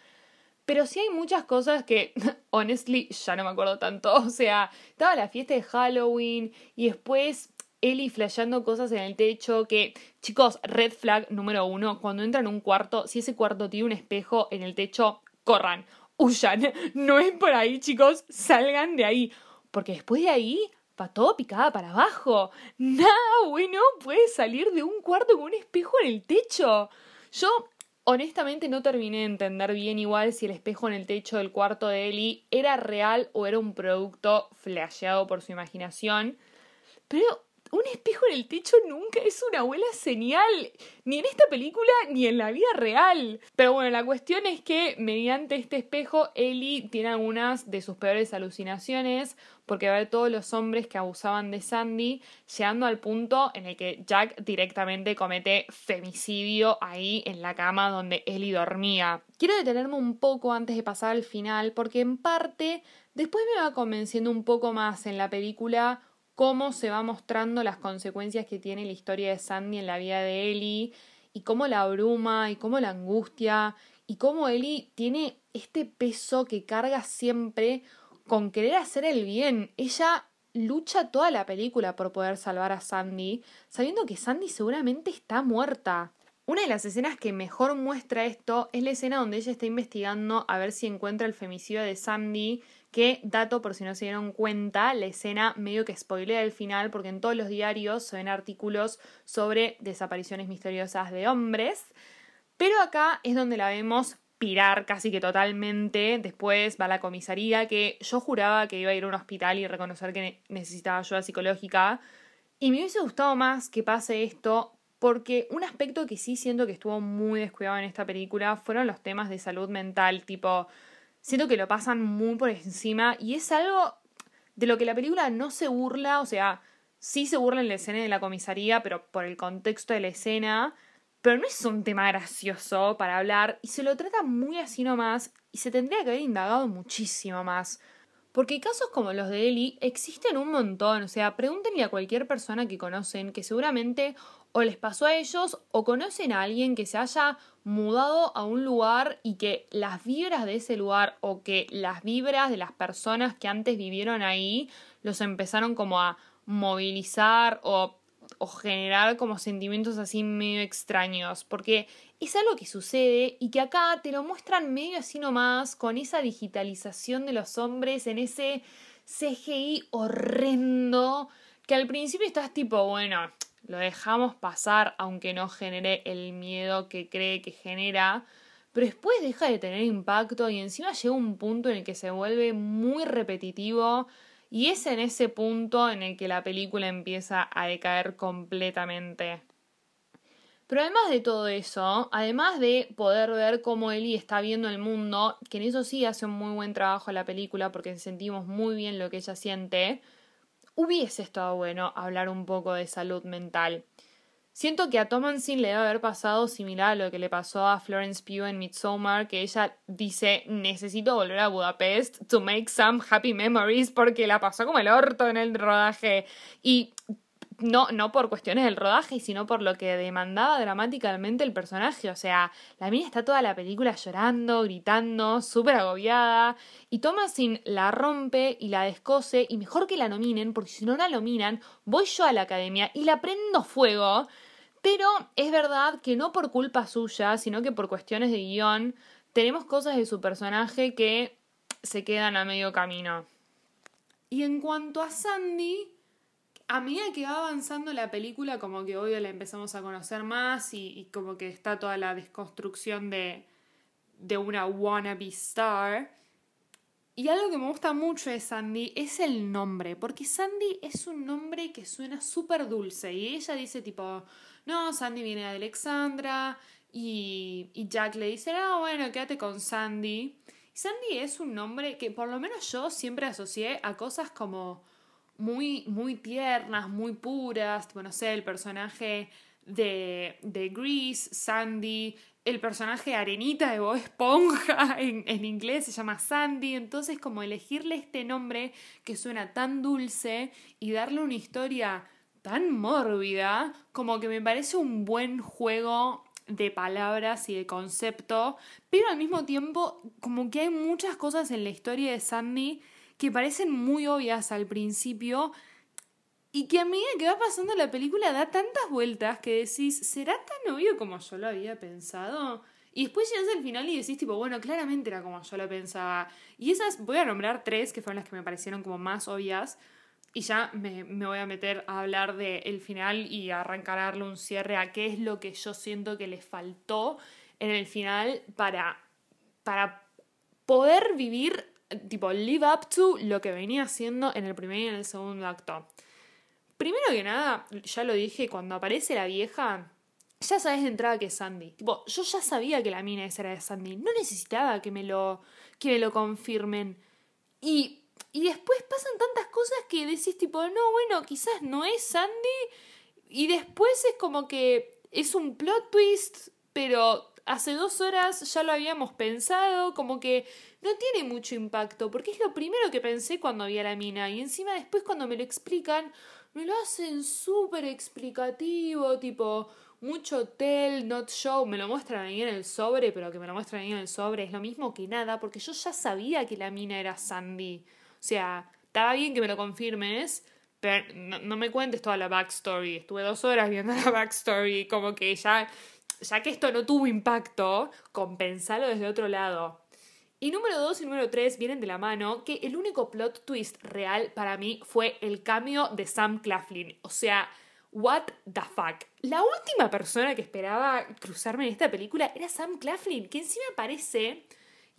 Pero sí hay muchas cosas que, honestly, ya no me acuerdo tanto. O sea, estaba la fiesta de Halloween y después Ellie flasheando cosas en el techo que, chicos, red flag número uno, cuando entran a un cuarto, si ese cuarto tiene un espejo en el techo, corran huyan. No es por ahí, chicos, salgan de ahí. Porque después de ahí va todo picada para abajo. Nada bueno puede salir de un cuarto con un espejo en el techo. Yo honestamente no terminé de entender bien igual si el espejo en el techo del cuarto de Ellie era real o era un producto flasheado por su imaginación. Pero un espejo en el techo nunca es una buena señal, ni en esta película ni en la vida real. Pero bueno, la cuestión es que mediante este espejo Ellie tiene algunas de sus peores alucinaciones porque ve todos los hombres que abusaban de Sandy, llegando al punto en el que Jack directamente comete femicidio ahí en la cama donde Ellie dormía. Quiero detenerme un poco antes de pasar al final porque en parte después me va convenciendo un poco más en la película cómo se va mostrando las consecuencias que tiene la historia de Sandy en la vida de Ellie y cómo la abruma y cómo la angustia y cómo Ellie tiene este peso que carga siempre con querer hacer el bien. Ella lucha toda la película por poder salvar a Sandy, sabiendo que Sandy seguramente está muerta. Una de las escenas que mejor muestra esto es la escena donde ella está investigando a ver si encuentra el femicidio de Sandy que, dato por si no se dieron cuenta, la escena medio que spoilea el final porque en todos los diarios se ven artículos sobre desapariciones misteriosas de hombres. Pero acá es donde la vemos pirar casi que totalmente. Después va a la comisaría, que yo juraba que iba a ir a un hospital y reconocer que necesitaba ayuda psicológica. Y me hubiese gustado más que pase esto, porque un aspecto que sí siento que estuvo muy descuidado en esta película fueron los temas de salud mental, tipo siento que lo pasan muy por encima y es algo de lo que la película no se burla, o sea, sí se burla en la escena de la comisaría, pero por el contexto de la escena, pero no es un tema gracioso para hablar y se lo trata muy así nomás y se tendría que haber indagado muchísimo más. Porque casos como los de Eli existen un montón, o sea, pregúntenle a cualquier persona que conocen que seguramente o les pasó a ellos o conocen a alguien que se haya mudado a un lugar y que las vibras de ese lugar o que las vibras de las personas que antes vivieron ahí los empezaron como a movilizar o, o generar como sentimientos así medio extraños, porque es algo que sucede y que acá te lo muestran medio así nomás con esa digitalización de los hombres en ese CGI horrendo que al principio estás tipo, bueno, lo dejamos pasar aunque no genere el miedo que cree que genera, pero después deja de tener impacto y encima llega un punto en el que se vuelve muy repetitivo y es en ese punto en el que la película empieza a decaer completamente. Pero además de todo eso, además de poder ver cómo Ellie está viendo el mundo, que en eso sí hace un muy buen trabajo la película porque sentimos muy bien lo que ella siente, hubiese estado bueno hablar un poco de salud mental. Siento que a Thomasin le debe haber pasado similar a lo que le pasó a Florence Pugh en Midsommar, que ella dice necesito volver a Budapest to make some happy memories porque la pasó como el orto en el rodaje. Y no, no por cuestiones del rodaje, sino por lo que demandaba dramáticamente el personaje. O sea, la mina está toda la película llorando, gritando, súper agobiada. Y Thomasin la rompe y la descose. Y mejor que la nominen, porque si no la nominan, voy yo a la academia y la prendo fuego. Pero es verdad que no por culpa suya, sino que por cuestiones de guion, tenemos cosas de su personaje que se quedan a medio camino. Y en cuanto a Sandy, a medida que va avanzando la película, como que hoy la empezamos a conocer más y, como que está toda la desconstrucción de, de una wannabe star. Y algo que me gusta mucho de Sandy es el nombre, porque Sandy es un nombre que suena súper dulce y ella dice tipo, no, Sandy viene de Alexandra y, y Jack le dice, ah, bueno, quédate con Sandy. Sandy es un nombre que por lo menos yo siempre asocié a cosas como muy, muy tiernas, muy puras, bueno, sé, el personaje de, de Grease, Sandy, el personaje Arenita de Bob Esponja, en, en, inglés se llama Sandy, entonces como elegirle este nombre que suena tan dulce y darle una historia tan mórbida, como que me parece un buen juego de palabras y de concepto, pero al mismo tiempo como que hay muchas cosas en la historia de Sandy que parecen muy obvias al principio y que a medida que va pasando la película da tantas vueltas que decís, ¿será tan obvio como yo lo había pensado? Y después llegas al final y decís, tipo, bueno, claramente era como yo lo pensaba. Y esas, voy a nombrar tres que fueron las que me parecieron como más obvias. Y ya me, voy a meter a hablar del final y a arrancarle un cierre a qué es lo que yo siento que le faltó en el final para, para poder vivir tipo, live up to lo que venía haciendo en el primer y en el segundo acto. Primero que nada, ya lo dije, cuando aparece la vieja, ya sabes de entrada que es Sandy. Tipo, yo ya sabía que la mina era de Sandy. No necesitaba que me lo, que me lo confirmen. Y, y después pasan tantas cosas que decís, tipo, no, bueno, quizás no es Sandy. Y después es como que es un plot twist, pero hace dos horas ya lo habíamos pensado, como que no tiene mucho impacto, porque es lo primero que pensé cuando vi a la mina, y encima después cuando me lo explican, me lo hacen súper explicativo, tipo, mucho tell, not show, me lo muestran ahí en el sobre, pero que me lo muestran ahí en el sobre es lo mismo que nada, porque yo ya sabía que la mina era Sandy. O sea, estaba bien que me lo confirmes, pero no, no me cuentes toda la backstory. Estuve dos horas viendo la backstory, como que ya ya que esto no tuvo impacto, compensalo desde otro lado. Y número 2 y número 3 vienen de la mano que el único plot twist real para mí fue el cambio de Sam Claflin. O sea, what the fuck. La última persona que esperaba cruzarme en esta película era Sam Claflin, que encima aparece...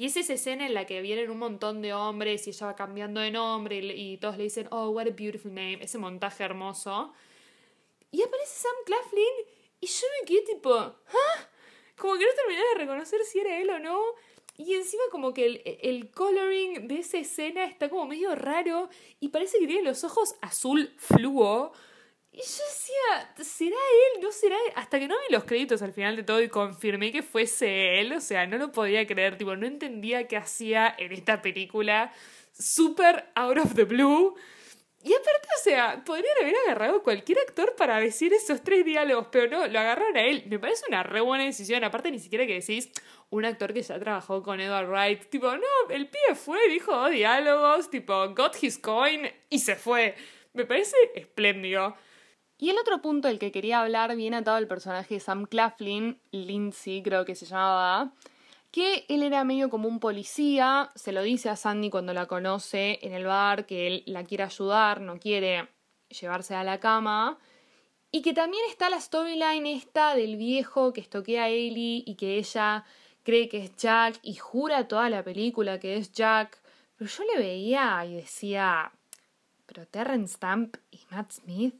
Y es esa escena en la que vienen un montón de hombres y ella va cambiando de nombre y, todos le dicen, oh, what a beautiful name, ese montaje hermoso. Y aparece Sam Claflin y yo me quedé tipo, ¿ah? Como que no terminé de reconocer si era él o no. Y encima como que el, el, coloring de esa escena está como medio raro y parece que tiene los ojos azul fluo. Y yo decía, ¿será él? ¿No será él? Hasta que no vi los créditos al final de todo y confirmé que fuese él, o sea, no lo podía creer, tipo, no entendía qué hacía en esta película super out of the blue. Y aparte, o sea, podrían haber agarrado a cualquier actor para decir esos tres diálogos, pero no, lo agarraron a él. Me parece una re buena decisión. Aparte, ni siquiera que decís un actor que ya trabajó con Edward Wright. Tipo, no, el pibe fue, dijo dos diálogos, tipo, got his coin y se fue. Me parece espléndido. Y el otro punto del que quería hablar viene atado al personaje de Sam Claflin, Lindsay creo que se llamaba, que él era medio como un policía, se lo dice a Sandy cuando la conoce en el bar, que él la quiere ayudar, no quiere llevarse a la cama, y que también está la storyline esta del viejo que estoquea a Ellie y que ella cree que es Jack y jura toda la película que es Jack, pero yo le veía y decía, pero Terrence Stamp y Matt Smith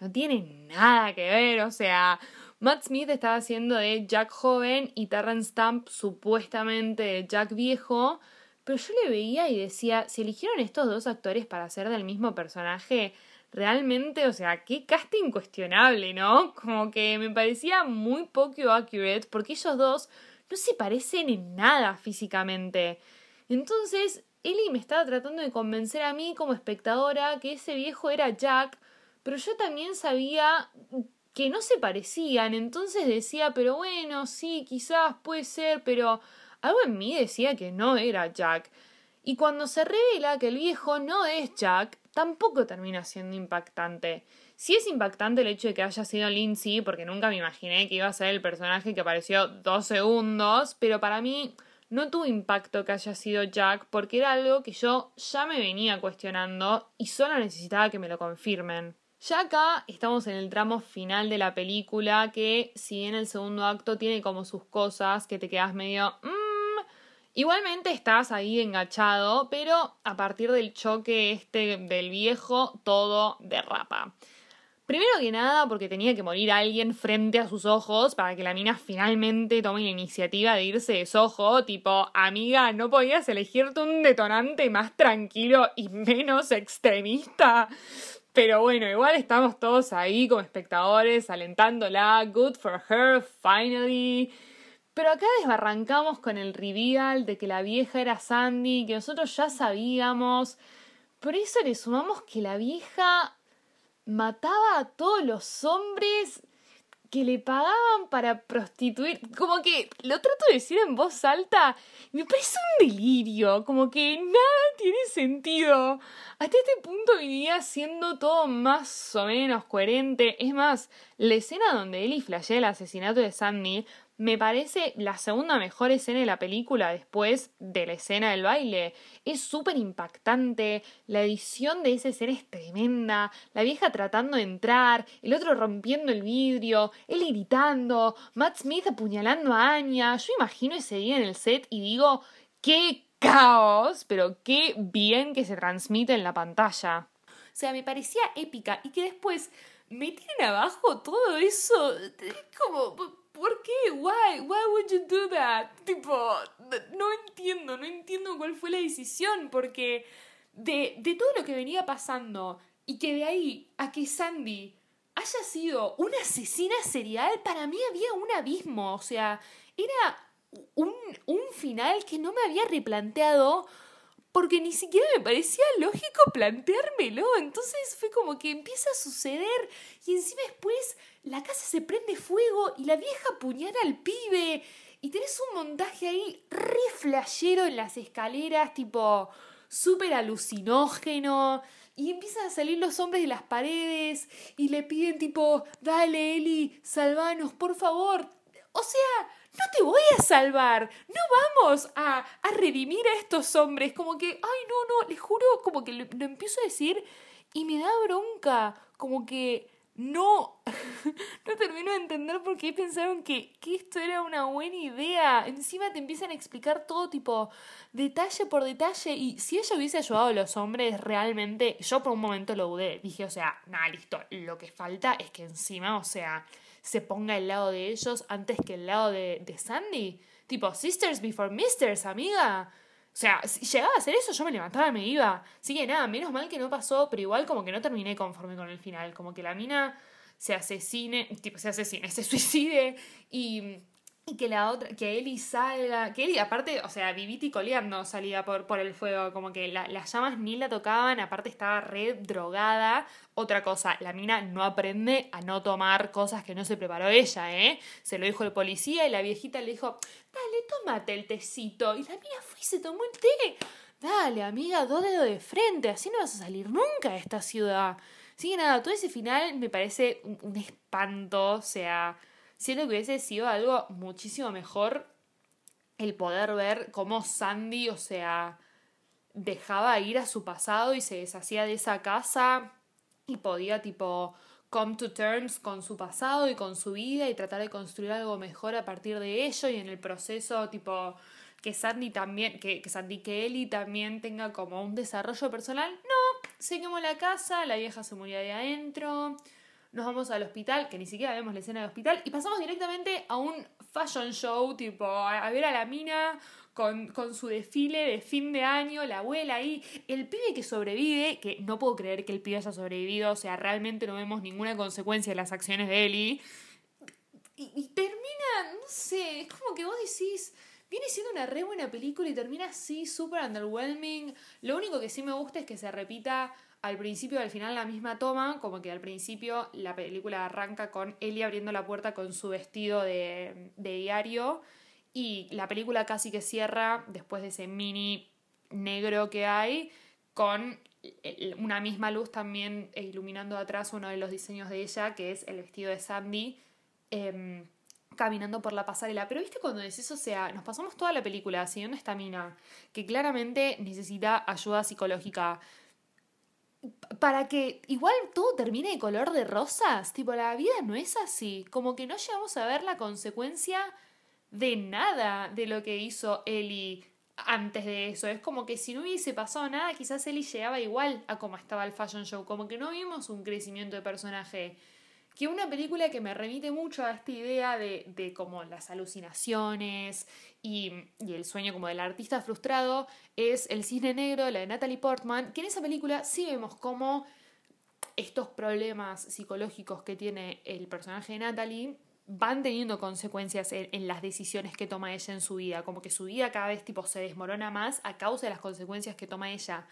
no tienen nada que ver, o sea, Matt Smith estaba haciendo de Jack joven y Terrence Stamp supuestamente de Jack viejo, pero yo le veía y decía, si eligieron estos dos actores para ser del mismo personaje, realmente, o sea, qué casting cuestionable, ¿no? Como que me parecía muy poco accurate porque ellos dos no se parecen en nada físicamente. Entonces, Ellie me estaba tratando de convencer a mí como espectadora que ese viejo era Jack, pero yo también sabía que no se parecían, entonces decía, pero bueno, sí, quizás puede ser, pero algo en mí decía que no era Jack. Y cuando se revela que el viejo no es Jack, tampoco termina siendo impactante. Sí es impactante el hecho de que haya sido Lindsay, porque nunca me imaginé que iba a ser el personaje que apareció dos segundos, pero para mí no tuvo impacto que haya sido Jack, porque era algo que yo ya me venía cuestionando y solo necesitaba que me lo confirmen. Ya acá estamos en el tramo final de la película que si bien el segundo acto tiene como sus cosas que te quedas medio... Mmm, igualmente estás ahí enganchado, pero a partir del choque este del viejo todo derrapa. Primero que nada porque tenía que morir alguien frente a sus ojos para que la mina finalmente tome la iniciativa de irse de sojo, tipo, amiga, ¿no podías elegirte un detonante más tranquilo y menos extremista? Pero bueno, igual estamos todos ahí como espectadores, alentándola, good for her, finally. Pero acá desbarrancamos con el reveal de que la vieja era Sandy, que nosotros ya sabíamos. Por eso le sumamos que la vieja mataba a todos los hombres que le pagaban para prostituir. Como que lo trato de decir en voz alta. Me parece un delirio. Como que nada tiene sentido. Hasta este punto venía siendo todo más o menos coherente. Es más, la escena donde Ellie flashea el asesinato de Sandy me parece la segunda mejor escena de la película después de la escena del baile. Es súper impactante, la edición de esa escena es tremenda, la vieja tratando de entrar, el otro rompiendo el vidrio, él gritando, Matt Smith apuñalando a Anya. Yo imagino ese día en el set y digo, qué caos, pero qué bien que se transmite en la pantalla. O sea, me parecía épica y que después me tienen abajo todo eso. Es como ¿Por qué? Why? Why would you do that? Tipo, no entiendo, no entiendo cuál fue la decisión, porque de, de todo lo que venía pasando y que de ahí a que Sandy haya sido una asesina serial, para mí había un abismo, o sea, era un, un final que no me había replanteado porque ni siquiera me parecía lógico planteármelo. Entonces fue como que empieza a suceder y encima después la casa se prende fuego y la vieja apuñala al pibe. Y tenés un montaje ahí re en las escaleras, tipo súper alucinógeno. Y empiezan a salir los hombres de las paredes y le piden tipo, dale Eli, salvanos, por favor. O sea, no te voy a salvar, no vamos a, a redimir a estos hombres, como que, ay, no, no, les juro, como que lo, empiezo a decir y me da bronca, como que no, no termino de entender por qué pensaron que, que, esto era una buena idea. Encima te empiezan a explicar todo tipo detalle por detalle y si ella hubiese ayudado a los hombres realmente, yo por un momento lo dudé. Dije, o sea, nada, listo, lo que falta es que encima, o sea, se ponga al lado de ellos antes que el lado de, de Sandy. Tipo, sisters before misters, amiga. O sea, si llegaba a hacer eso, yo me levantaba y me iba. Así que nada, menos mal que no pasó, pero igual como que no terminé conforme con el final. Como que la mina se asesine, tipo, se asesine, se suicide y y que la otra, que Eli salga, que Eli aparte, o sea, viviti coleando salía por, por el fuego, como que las llamas ni la tocaban, aparte estaba re drogada. Otra cosa, la mina no aprende a no tomar cosas que no se preparó ella, ¿eh? Se lo dijo el policía y la viejita le dijo, dale, tómate el tecito. Y la mina fue y se tomó el té. Dale, amiga, dos dedos de frente, así no vas a salir nunca de esta ciudad. Así que nada, todo ese final me parece un, un espanto, o sea siento que hubiese sido algo muchísimo mejor el poder ver cómo Sandy, o sea, dejaba ir a su pasado y se deshacía de esa casa y podía tipo come to terms con su pasado y con su vida y tratar de construir algo mejor a partir de ello y en el proceso tipo que Sandy también, que, que Sandy que Ellie también tenga como un desarrollo personal. No, se quemó la casa, la vieja se murió de adentro, nos vamos al hospital, que ni siquiera vemos la escena del hospital, y pasamos directamente a un fashion show, tipo, a, ver a la mina con, con, su desfile de fin de año, la abuela ahí, el pibe que sobrevive, que no puedo creer que el pibe haya sobrevivido, o sea, realmente no vemos ninguna consecuencia de las acciones de Ellie. Y, y termina, no sé, es como que vos decís, viene siendo una re buena película y termina así, súper underwhelming. Lo único que sí me gusta es que se repita al principio y al final la misma toma, como que al principio la película arranca con Ellie abriendo la puerta con su vestido de, diario y la película casi que cierra después de ese mini negro que hay con una misma luz también iluminando atrás uno de los diseños de ella, que es el vestido de Sandy, em, caminando por la pasarela. Pero viste cuando decís, o sea, nos pasamos toda la película siguiendo esta mina, que claramente necesita ayuda psicológica, para que igual todo termine de color de rosas. Tipo, la vida no es así. Como que no llegamos a ver la consecuencia de nada de lo que hizo Ellie antes de eso. Es como que si no hubiese pasado nada, quizás Ellie llegaba igual a como estaba el fashion show. Como que no vimos un crecimiento de personaje que una película que me remite mucho a esta idea de, de como las alucinaciones y, y, el sueño como del artista frustrado es El Cisne Negro, la de Natalie Portman, que en esa película sí vemos cómo estos problemas psicológicos que tiene el personaje de Natalie van teniendo consecuencias en, en, las decisiones que toma ella en su vida, como que su vida cada vez tipo se desmorona más a causa de las consecuencias que toma ella.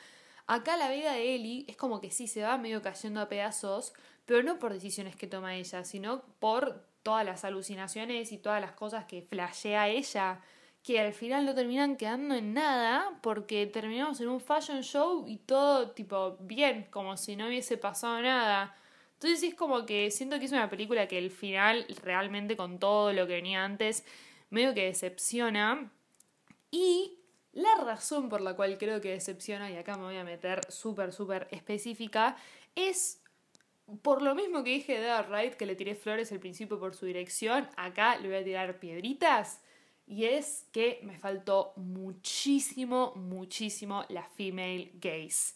Acá la vida de Ellie es como que sí se va medio cayendo a pedazos, pero no por decisiones que toma ella, sino por todas las alucinaciones y todas las cosas que flashea ella, que al final no terminan quedando en nada porque terminamos en un fashion show y todo tipo bien, como si no hubiese pasado nada. Entonces es como que siento que es una película que el final realmente con todo lo que venía antes medio que decepciona y la razón por la cual creo que decepciona, y acá me voy a meter súper, súper específica, es por lo mismo que dije de Dark que le tiré flores al principio por su dirección, acá le voy a tirar piedritas. Y es que me faltó muchísimo, muchísimo la female gaze.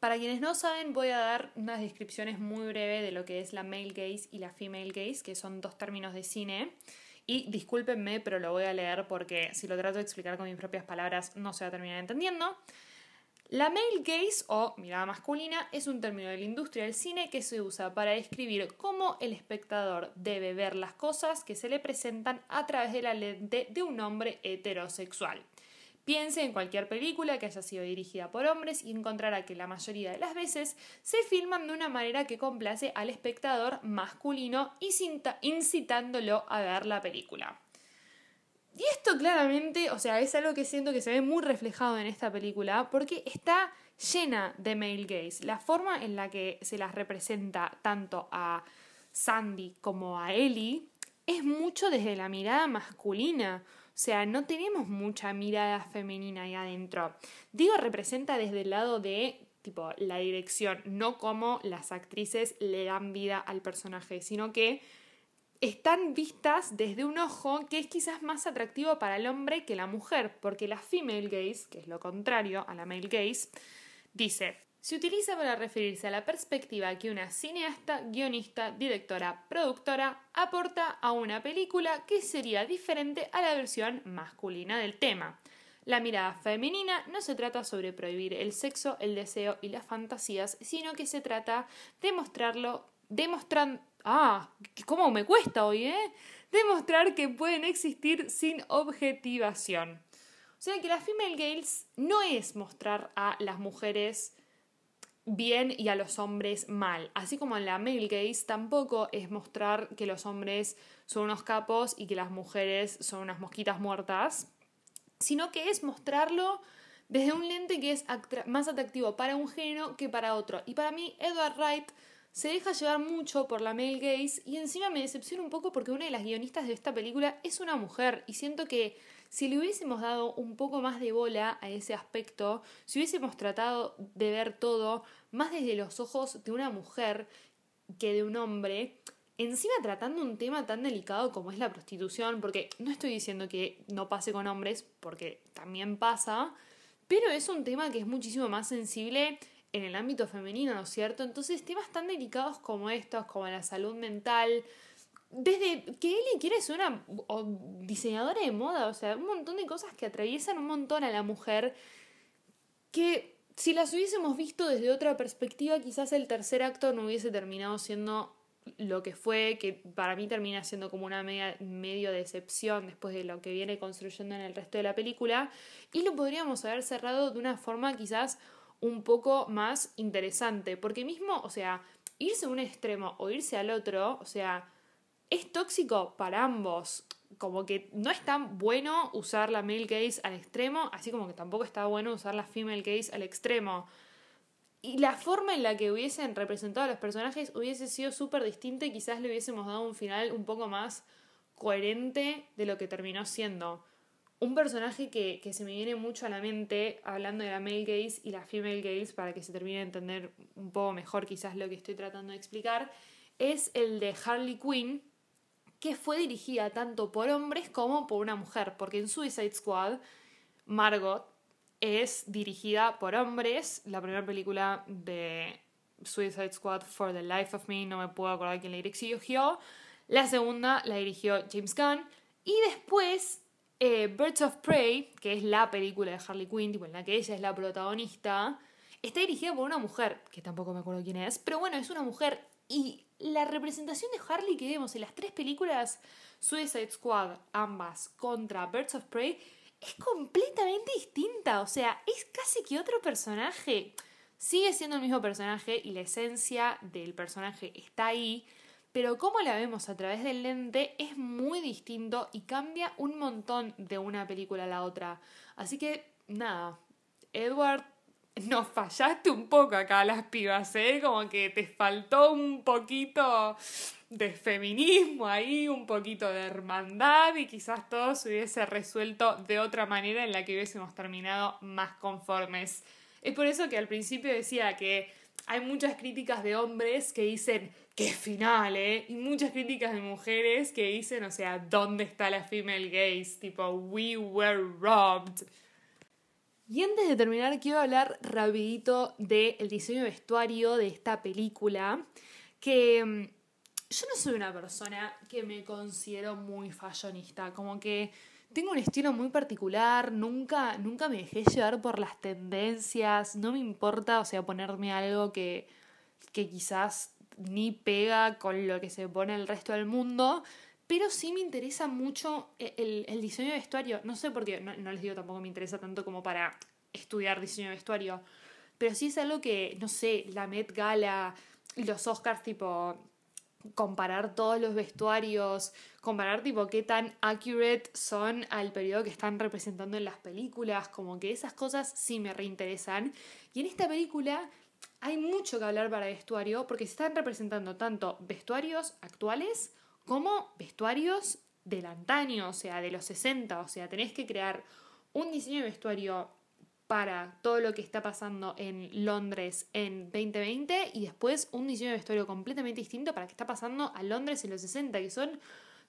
Para quienes no saben, voy a dar unas descripciones muy breves de lo que es la male gaze y la female gaze, que son dos términos de cine. Y discúlpenme, pero lo voy a leer porque si lo trato de explicar con mis propias palabras no se va a terminar entendiendo. La male gaze o mirada masculina es un término de la industria del cine que se usa para describir cómo el espectador debe ver las cosas que se le presentan a través de la lente de un hombre heterosexual. Piense en cualquier película que haya sido dirigida por hombres y encontrará que la mayoría de las veces se filman de una manera que complace al espectador masculino incitándolo a ver la película. Y esto claramente, o sea, es algo que siento que se ve muy reflejado en esta película porque está llena de male gaze. La forma en la que se las representa tanto a Sandy como a Ellie es mucho desde la mirada masculina. O sea, no tenemos mucha mirada femenina ahí adentro. Digo, representa desde el lado de tipo la dirección, no como las actrices le dan vida al personaje, sino que están vistas desde un ojo que es quizás más atractivo para el hombre que la mujer, porque la female gaze, que es lo contrario a la male gaze, dice, se utiliza para referirse a la perspectiva que una cineasta, guionista, directora, productora aporta a una película que sería diferente a la versión masculina del tema. la mirada femenina no se trata sobre prohibir el sexo, el deseo y las fantasías, sino que se trata de mostrarlo, demostrando... Ah, ¿cómo me cuesta hoy, eh? Demostrar que pueden existir sin objetivación. O sea que la female gaze no es mostrar a las mujeres bien y a los hombres mal. Así como en la male gaze tampoco es mostrar que los hombres son unos capos y que las mujeres son unas mosquitas muertas, sino que es mostrarlo desde un lente que es más atractivo para un género que para otro. Y para mí, Edward Wright se deja llevar mucho por la male gaze y encima me decepciona un poco porque una de las guionistas de esta película es una mujer y siento que si le hubiésemos dado un poco más de bola a ese aspecto, si hubiésemos tratado de ver todo más desde los ojos de una mujer que de un hombre, encima tratando un tema tan delicado como es la prostitución, porque no estoy diciendo que no pase con hombres, porque también pasa, pero es un tema que es muchísimo más sensible en el ámbito femenino, ¿no es cierto? Entonces temas tan delicados como estos, como la salud mental, desde que Ellie quiere ser una diseñadora de moda, o sea, un montón de cosas que atraviesan un montón a la mujer que si las hubiésemos visto desde otra perspectiva, quizás el tercer acto no hubiese terminado siendo lo que fue, que para mí termina siendo como una media, medio decepción después de lo que viene construyendo en el resto de la película, y lo podríamos haber cerrado de una forma quizás un poco más interesante, porque mismo, o sea, irse a un extremo o irse al otro, o sea, es tóxico para ambos. Como que no es tan bueno usar la male gaze al extremo, así como que tampoco está bueno usar la female gaze al extremo. Y la forma en la que hubiesen representado a los personajes hubiese sido súper distinta y quizás le hubiésemos dado un final un poco más coherente de lo que terminó siendo. Un personaje que, que se me viene mucho a la mente hablando de la male gaze y la female gaze para que se termine de entender un poco mejor quizás lo que estoy tratando de explicar es el de Harley Quinn que fue dirigida tanto por hombres como por una mujer, porque en Suicide Squad, Margot es dirigida por hombres, la primera película de Suicide Squad, For the Life of Me, no me puedo acordar quién la dirigió, la segunda la dirigió James Gunn, y después eh, Birds of Prey, que es la película de Harley Quinn, en la que ella es la protagonista, está dirigida por una mujer, que tampoco me acuerdo quién es, pero bueno, es una mujer y la representación de Harley que vemos en las tres películas, Suicide Squad, ambas, contra Birds of Prey, es completamente distinta. O sea, es casi que otro personaje. Sigue siendo el mismo personaje y la esencia del personaje está ahí, pero como la vemos a través del lente es muy distinto y cambia un montón de una película a la otra. Así que, nada, Edward nos fallaste un poco acá las pibas, ¿eh? Como que te faltó un poquito de feminismo ahí, un poquito de hermandad y quizás todo se hubiese resuelto de otra manera en la que hubiésemos terminado más conformes. Es por eso que al principio decía que hay muchas críticas de hombres que dicen, qué final, ¿eh? Y muchas críticas de mujeres que dicen, o sea, ¿dónde está la female gaze? Tipo, we were robbed. Y antes de terminar, quiero hablar rapidito del diseño de vestuario de esta película, que mm, yo no soy una persona que me considero muy fashionista, como que tengo un estilo muy particular, nunca, nunca me dejé llevar por las tendencias, no me importa, o sea, ponerme algo que, que quizás ni pega con lo que se pone el resto del mundo, pero sí me interesa mucho el, diseño de vestuario. No sé por qué, no, les digo tampoco me interesa tanto como para estudiar diseño de vestuario, pero sí es algo que, no sé, la Met Gala, los Oscars, tipo, comparar todos los vestuarios, comparar tipo qué tan accurate son al periodo que están representando en las películas, como que esas cosas sí me reinteresan. Y en esta película hay mucho que hablar para vestuario porque se están representando tanto vestuarios actuales como vestuarios del antaño, o sea, de los 60, o sea, tenés que crear un diseño de vestuario para todo lo que está pasando en Londres en 2020 y después un diseño de vestuario completamente distinto para lo que está pasando a Londres en los 60, que son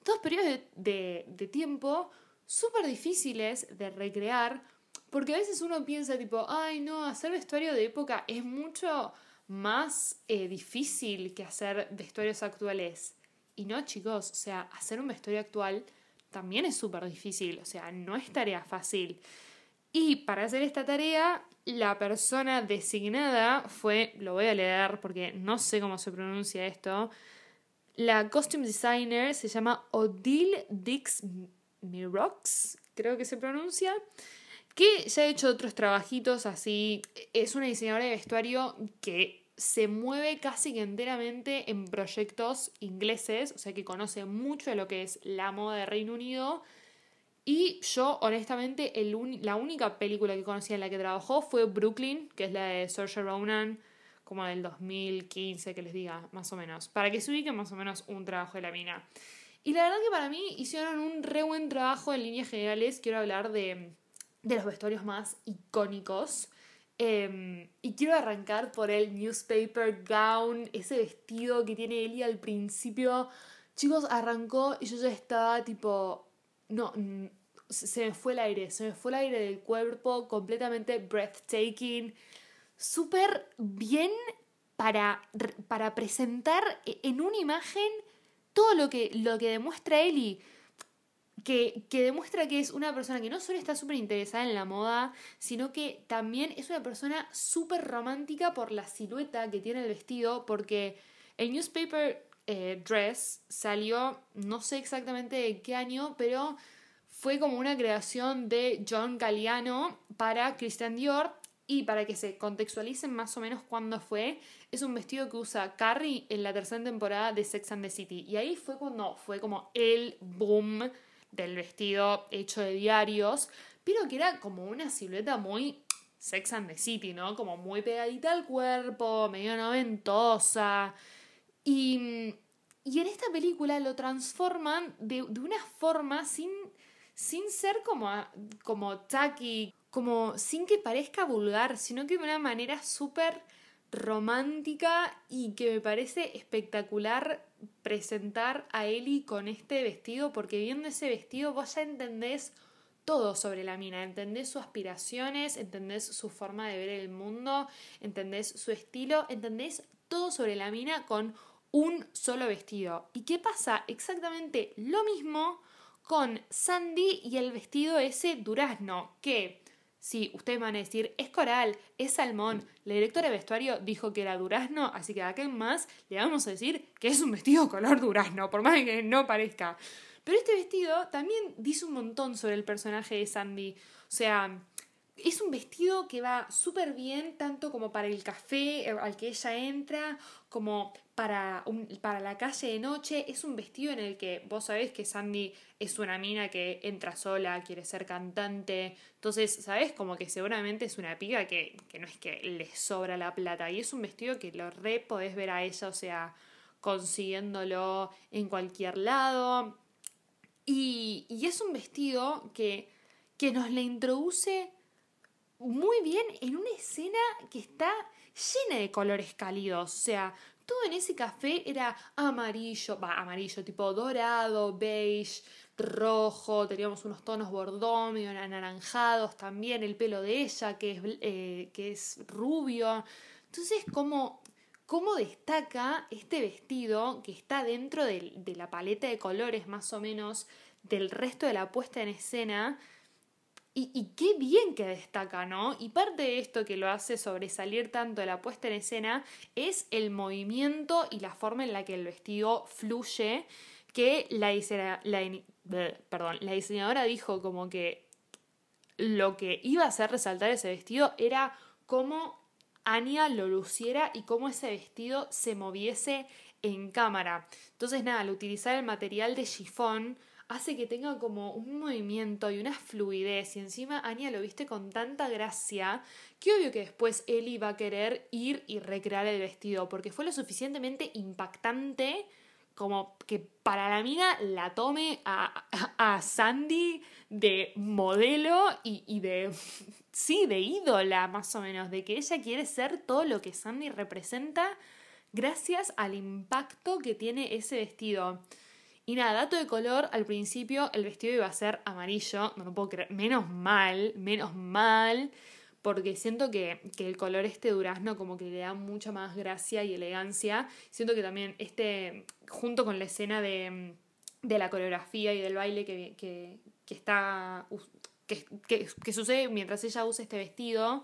dos periodos de, de, tiempo súper difíciles de recrear, porque a veces uno piensa tipo, ay no, hacer vestuario de época es mucho más eh, difícil que hacer vestuarios actuales. Y no, chicos, o sea, hacer un vestuario actual también es súper difícil, o sea, no es tarea fácil. Y para hacer esta tarea, la persona designada fue, lo voy a leer porque no sé cómo se pronuncia esto, la costume designer se llama Odile Dix Mirox, creo que se pronuncia, que ya ha hecho otros trabajitos así. Es una diseñadora de vestuario que se mueve casi que enteramente en proyectos ingleses, o sea que conoce mucho de lo que es la moda de Reino Unido. Y yo, honestamente, la única película que conocía en la que trabajó fue Brooklyn, que es la de Saoirse Ronan, como del 2015, que les diga, más o menos, para que se ubiquen más o menos un trabajo de la mina. Y la verdad que para mí hicieron un re buen trabajo en líneas generales. Quiero hablar de, de los vestuarios más icónicos. Em, y quiero arrancar por el newspaper gown, ese vestido que tiene Ellie al principio. Chicos, arrancó y yo ya estaba tipo. No, se me fue el aire, se me fue el aire del cuerpo, completamente breathtaking súper bien para, para presentar e, en una imagen todo lo que, lo que demuestra Eli. Que, demuestra que es una persona que no solo está súper interesada en la moda, sino que también es una persona súper romántica por la silueta que tiene el vestido, porque el newspaper eh, dress salió, no sé exactamente de qué año, pero fue como una creación de John Galliano para Christian Dior y para que se contextualicen más o menos cuándo fue, es un vestido que usa Carrie en la tercera temporada de Sex and the City. Y ahí fue cuando fue como el boom del vestido hecho de diarios, pero que era como una silueta muy Sex and the City, ¿no? Como muy pegadita al cuerpo, medio noventosa. Y, y en esta película lo transforman de, de una forma sin, sin ser como, como tacky, como sin que parezca vulgar, sino que de una manera súper romántica y que me parece espectacular presentar a Ellie con este vestido, porque viendo ese vestido vos ya entendés todo sobre la mina, entendés sus aspiraciones, entendés su forma de ver el mundo, entendés su estilo, entendés todo sobre la mina con un solo vestido. ¿Y qué pasa? Exactamente lo mismo con Sandy y el vestido ese durazno, que Sí, ustedes van a decir, es coral, es salmón. La directora de vestuario dijo que era durazno, así que acá en más le vamos a decir que es un vestido color durazno, por más que no parezca. Pero este vestido también dice un montón sobre el personaje de Sandy. O sea, es un vestido que va súper bien, tanto como para el café eh, al que ella entra, como para, para la calle de noche. Es un vestido en el que vos sabés que Sandy es una mina que entra sola, quiere ser cantante. Entonces, ¿sabés? Como que seguramente es una piga que, que no es que le sobra la plata. Y es un vestido que lo re podés ver a ella, o sea, consiguiéndolo en cualquier lado. Y, y es un vestido que, que nos le introduce muy bien en una escena que está llena de colores cálidos. O sea, todo en ese café era amarillo, va, amarillo, tipo dorado, beige, rojo, teníamos unos tonos bordó, medio anaranjados también, el pelo de ella que es, eh, que es rubio. Entonces, ¿cómo, ¿cómo destaca este vestido que está dentro de la paleta de colores más o menos del resto de la puesta en escena? Y, qué bien que destaca, ¿no? Y parte de esto que lo hace sobresalir tanto de la puesta en escena es el movimiento y la forma en la que el vestido fluye, que la, perdón, la diseñadora dijo como que lo que iba a hacer resaltar ese vestido era cómo Anya lo luciera y cómo ese vestido se moviese en cámara. Entonces, nada, al utilizar el material de chifón, hace que tenga como un movimiento y una fluidez. Y encima Anya lo viste con tanta gracia que obvio que después Ellie va a querer ir y recrear el vestido, porque fue lo suficientemente impactante como que para la mina la tome a, a, Sandy de modelo y, y, de, sí, de ídola más o menos, de que ella quiere ser todo lo que Sandy representa gracias al impacto que tiene ese vestido. Y nada, dato de color, al principio el vestido iba a ser amarillo, no lo puedo creer, menos mal, menos mal, porque siento que, el color este durazno como que le da mucha más gracia y elegancia. Siento que también este, junto con la escena de, la coreografía y del baile que, que, está que, que, sucede mientras ella usa este vestido.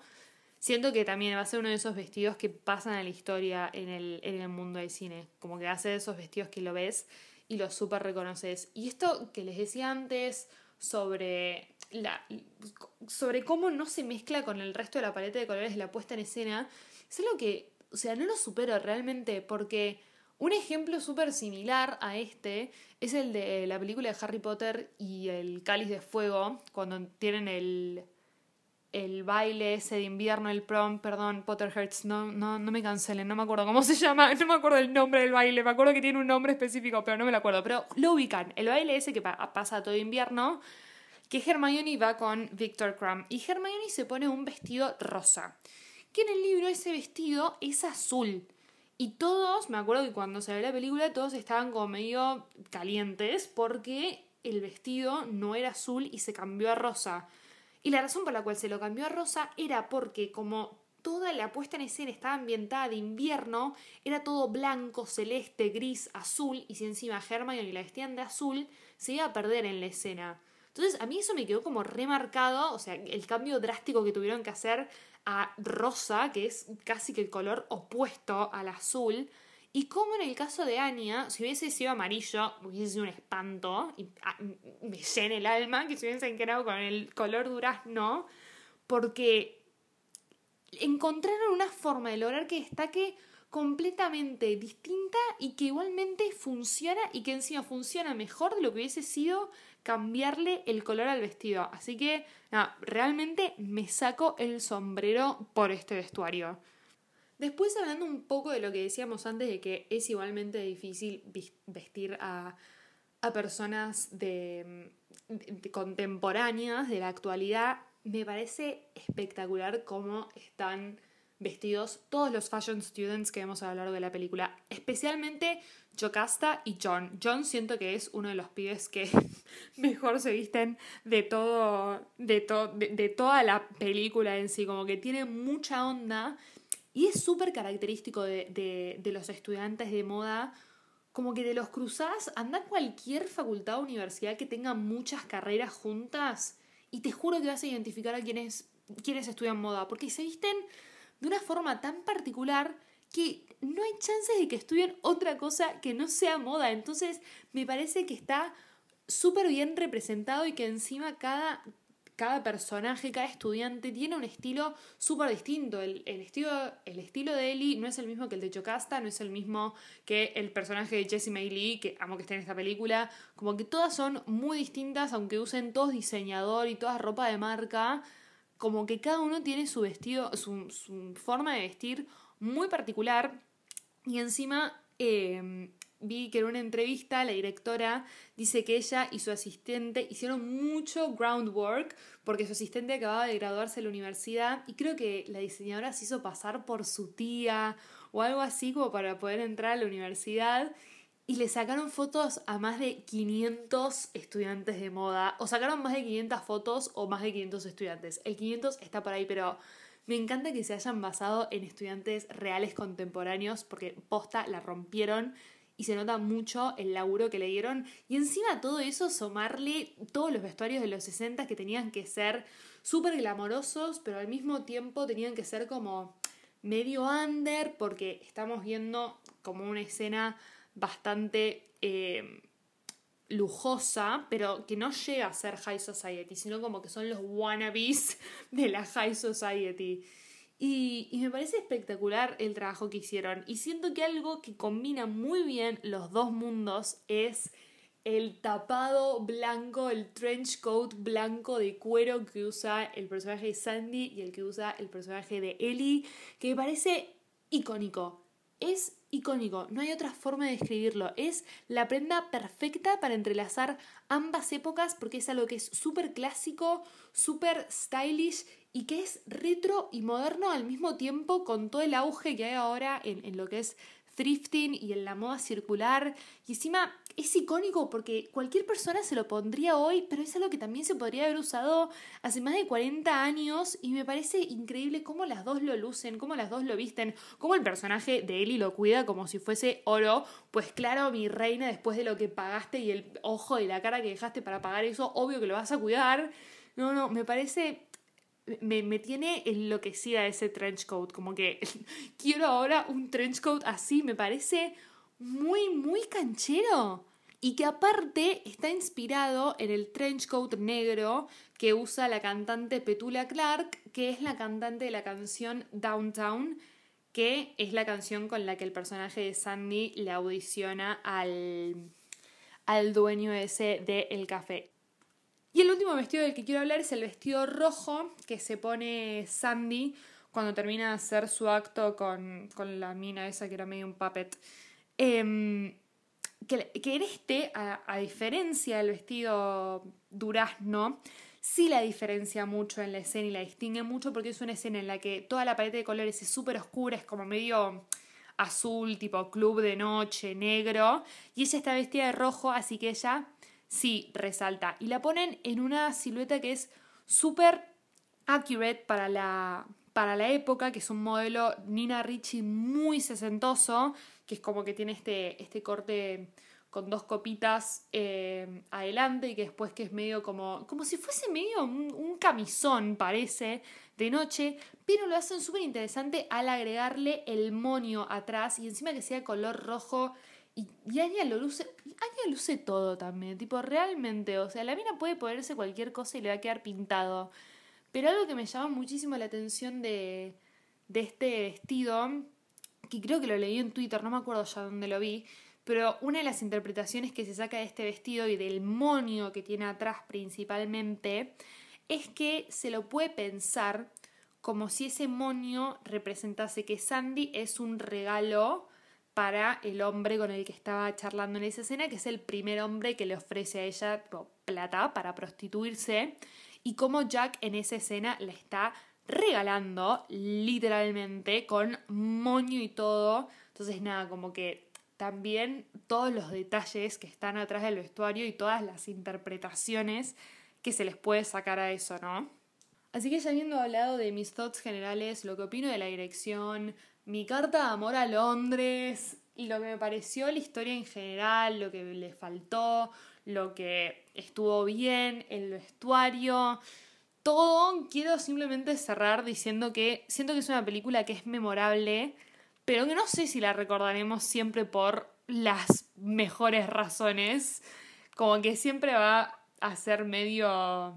Siento que también va a ser uno de esos vestidos que pasan a la historia en el, en el mundo del cine. Como que hace esos vestidos que lo ves y lo súper reconoces. Y esto que les decía antes sobre, la, sobre cómo no se mezcla con el resto de la paleta de colores de la puesta en escena, es algo que, o sea, no lo supero realmente porque un ejemplo súper similar a este es el de la película de Harry Potter y el Cáliz de Fuego, cuando tienen el, el baile ese de invierno, el prom, perdón, Potterheads, no, no, no me cancelen, no me acuerdo cómo se llama, no me acuerdo el nombre del baile, me acuerdo que tiene un nombre específico, pero no me lo acuerdo, pero lo ubican, el baile ese que pasa todo invierno, que Hermione va con Victor Crumb y Hermione se pone un vestido rosa, que en el libro ese vestido es azul. Y todos, me acuerdo que cuando se ve la película, todos estaban como medio calientes porque el vestido no era azul y se cambió a rosa. Y la razón por la cual se lo cambió a rosa era porque como toda la puesta en escena estaba ambientada de invierno, era todo blanco, celeste, gris, azul, y si encima Hermione la vestían de azul, se iba a perder en la escena. Entonces a mí eso me quedó como remarcado, o sea, el cambio drástico que tuvieron que hacer a rosa, que es casi que el color opuesto al azul. Y como en el caso de Anya, si hubiese sido amarillo, hubiese sido un espanto, y ah, me llena el alma que se hubiesen quedado con el color durazno, porque encontraron una forma de lograr que destaque completamente distinta y que igualmente funciona y que encima funciona mejor de lo que hubiese sido cambiarle el color al vestido. Así que, realmente me saco el sombrero por este vestuario. Después hablando un poco de lo que decíamos antes de que es igualmente difícil vestir a, personas de, contemporáneas de la actualidad, me parece espectacular cómo están vestidos todos los fashion students que vemos a lo largo de la película, especialmente Jocasta y John. John siento que es uno de los pibes que mejor se visten de todo, de, de, toda la película en sí, como que tiene mucha onda y es súper característico de, de, los estudiantes de moda, como que de los cruzás, anda cualquier facultad o universidad que tenga muchas carreras juntas y te juro que vas a identificar a quienes, quienes estudian moda, porque se visten de una forma tan particular que no hay chances de que estudien otra cosa que no sea moda. Entonces me parece que está súper bien representado y que encima cada, cada personaje, cada estudiante tiene un estilo súper distinto. El, estilo, el estilo de Ellie no es el mismo que el de Chocasta, no es el mismo que el personaje de Jessie May Lee, que amo que esté en esta película. Como que todas son muy distintas, aunque usen todos diseñador y toda ropa de marca como que cada uno tiene su vestido, su, forma de vestir muy particular. Y encima em, vi que en una entrevista la directora dice que ella y su asistente hicieron mucho groundwork porque su asistente acababa de graduarse de la universidad y creo que la diseñadora se hizo pasar por su tía o algo así como para poder entrar a la universidad y le sacaron fotos a más de 500 estudiantes de moda. O sacaron más de 500 fotos o más de 500 estudiantes. El 500 está por ahí, pero me encanta que se hayan basado en estudiantes reales contemporáneos porque posta la rompieron y se nota mucho el laburo que le dieron. Y encima todo eso, sumarle todos los vestuarios de los 60 que tenían que ser súper glamorosos, pero al mismo tiempo tenían que ser como medio under porque estamos viendo como una escena bastante eh, lujosa, pero que no llega a ser high society, sino como que son los wannabes de la high society. Y, me parece espectacular el trabajo que hicieron. Y siento que algo que combina muy bien los dos mundos es el tapado blanco, el trench coat blanco de cuero que usa el personaje de Sandy y el que usa el personaje de Ellie, que me parece icónico. Es icónico, no hay otra forma de describirlo. Es la prenda perfecta para entrelazar ambas épocas porque es algo que es súper clásico, súper stylish y que es retro y moderno al mismo tiempo con todo el auge que hay ahora en, en lo que es thrifting y en la moda circular. Y encima es icónico porque cualquier persona se lo pondría hoy, pero es algo que también se podría haber usado hace más de 40 años y me parece increíble cómo las dos lo lucen, cómo las dos lo visten, cómo el personaje de Ellie lo cuida como si fuese oro. Pues claro, mi reina, después de lo que pagaste y el ojo y la cara que dejaste para pagar eso, obvio que lo vas a cuidar. No, no, me parece me, me, tiene enloquecida ese trench coat. Como que quiero ahora un trench coat así. Me parece muy, muy canchero. Y que aparte está inspirado en el trench coat negro que usa la cantante Petula Clark, que es la cantante de la canción Downtown, que es la canción con la que el personaje de Sandy le audiciona al, al dueño ese de El Café. Y el último vestido del que quiero hablar es el vestido rojo que se pone Sandy cuando termina de hacer su acto con, la mina esa que era medio un puppet. Em, que, que, en este, a, diferencia del vestido durazno, sí la diferencia mucho en la escena y la distingue mucho porque es una escena en la que toda la paleta de colores es súper oscura, es como medio azul, tipo club de noche, negro, y ella está vestida de rojo, así que ella sí resalta. Y la ponen en una silueta que es súper accurate para la, para la época, que es un modelo Nina Ricci muy sesentoso, que es como que tiene este, este corte con dos copitas eh, adelante y que después que es medio como, como si fuese medio un, camisón, parece, de noche, pero lo hacen súper interesante al agregarle el monio atrás y encima que sea color rojo y, y lo luce, Anya luce todo también, tipo, realmente, o sea, la mina puede ponerse cualquier cosa y le va a quedar pintado. Pero algo que me llama muchísimo la atención de, de este vestido, que creo que lo leí en Twitter, no me acuerdo ya dónde lo vi, pero una de las interpretaciones que se saca de este vestido y del monio que tiene atrás principalmente, es que se lo puede pensar como si ese monio representase que Sandy es un regalo para el hombre con el que estaba charlando en esa escena, que es el primer hombre que le ofrece a ella plata para prostituirse, y como Jack en esa escena le está regalando literalmente con moño y todo. Entonces nada, como que también todos los detalles que están atrás del vestuario y todas las interpretaciones que se les puede sacar a eso, ¿no? Así que ya habiendo hablado de mis thoughts generales, lo que opino de la dirección, mi carta de amor a Londres y lo que me pareció la historia en general, lo que le faltó, lo que estuvo bien, el vestuario, todo, quiero simplemente cerrar diciendo que siento que es una película que es memorable, pero que no sé si la recordaremos siempre por las mejores razones, como que siempre va a ser medio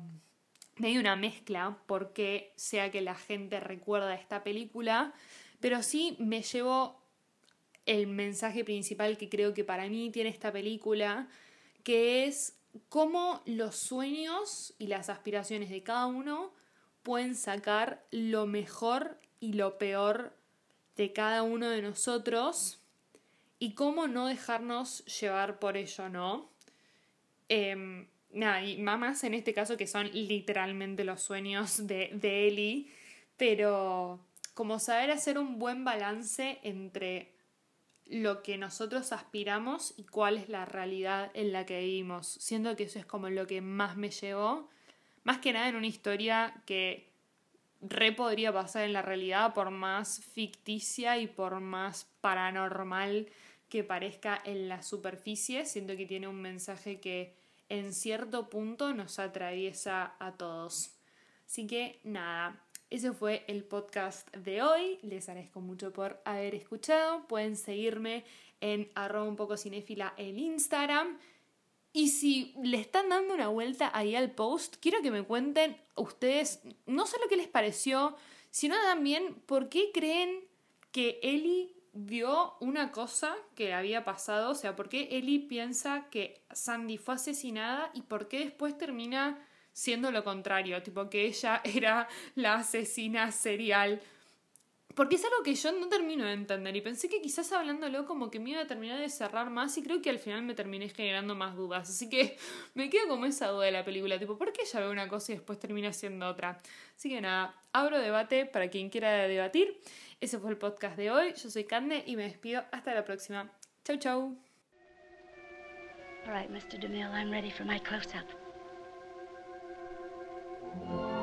medio una mezcla porque sea que la gente recuerda esta película pero sí me llevo el mensaje principal que creo que para mí tiene esta película, que es cómo los sueños y las aspiraciones de cada uno pueden sacar lo mejor y lo peor de cada uno de nosotros y cómo no dejarnos llevar por ello, ¿no? Eh, nada, y más en este caso que son literalmente los sueños de, de Ellie, pero como saber hacer un buen balance entre lo que nosotros aspiramos y cuál es la realidad en la que vivimos. Siento que eso es como lo que más me llevó, más que nada en una historia que re podría pasar en la realidad por más ficticia y por más paranormal que parezca en la superficie, siento que tiene un mensaje que en cierto punto nos atraviesa a todos. Así que nada, ese fue el podcast de hoy. Les agradezco mucho por haber escuchado. Pueden seguirme en arroba un poco cinéfila en Instagram. Y si le están dando una vuelta ahí al post, quiero que me cuenten ustedes no solo qué les pareció, sino también por qué creen que Ellie vio una cosa que había pasado. O sea, por qué Ellie piensa que Sandy fue asesinada y por qué después termina siendo lo contrario, tipo que ella era la asesina serial. Porque es algo que yo no termino de entender y pensé que quizás hablándolo como que me iba a terminar de cerrar más y creo que al final me terminé generando más dudas. Así que me quedo como esa duda de la película, tipo, ¿por qué ella ve una cosa y después termina siendo otra? Así que nada, abro debate para quien quiera debatir. Ese fue el podcast de hoy. Yo soy Cande y me despido hasta la próxima. Chau, chau. All right, Mr. DeMille, I'm ready for my close-up. Thank you.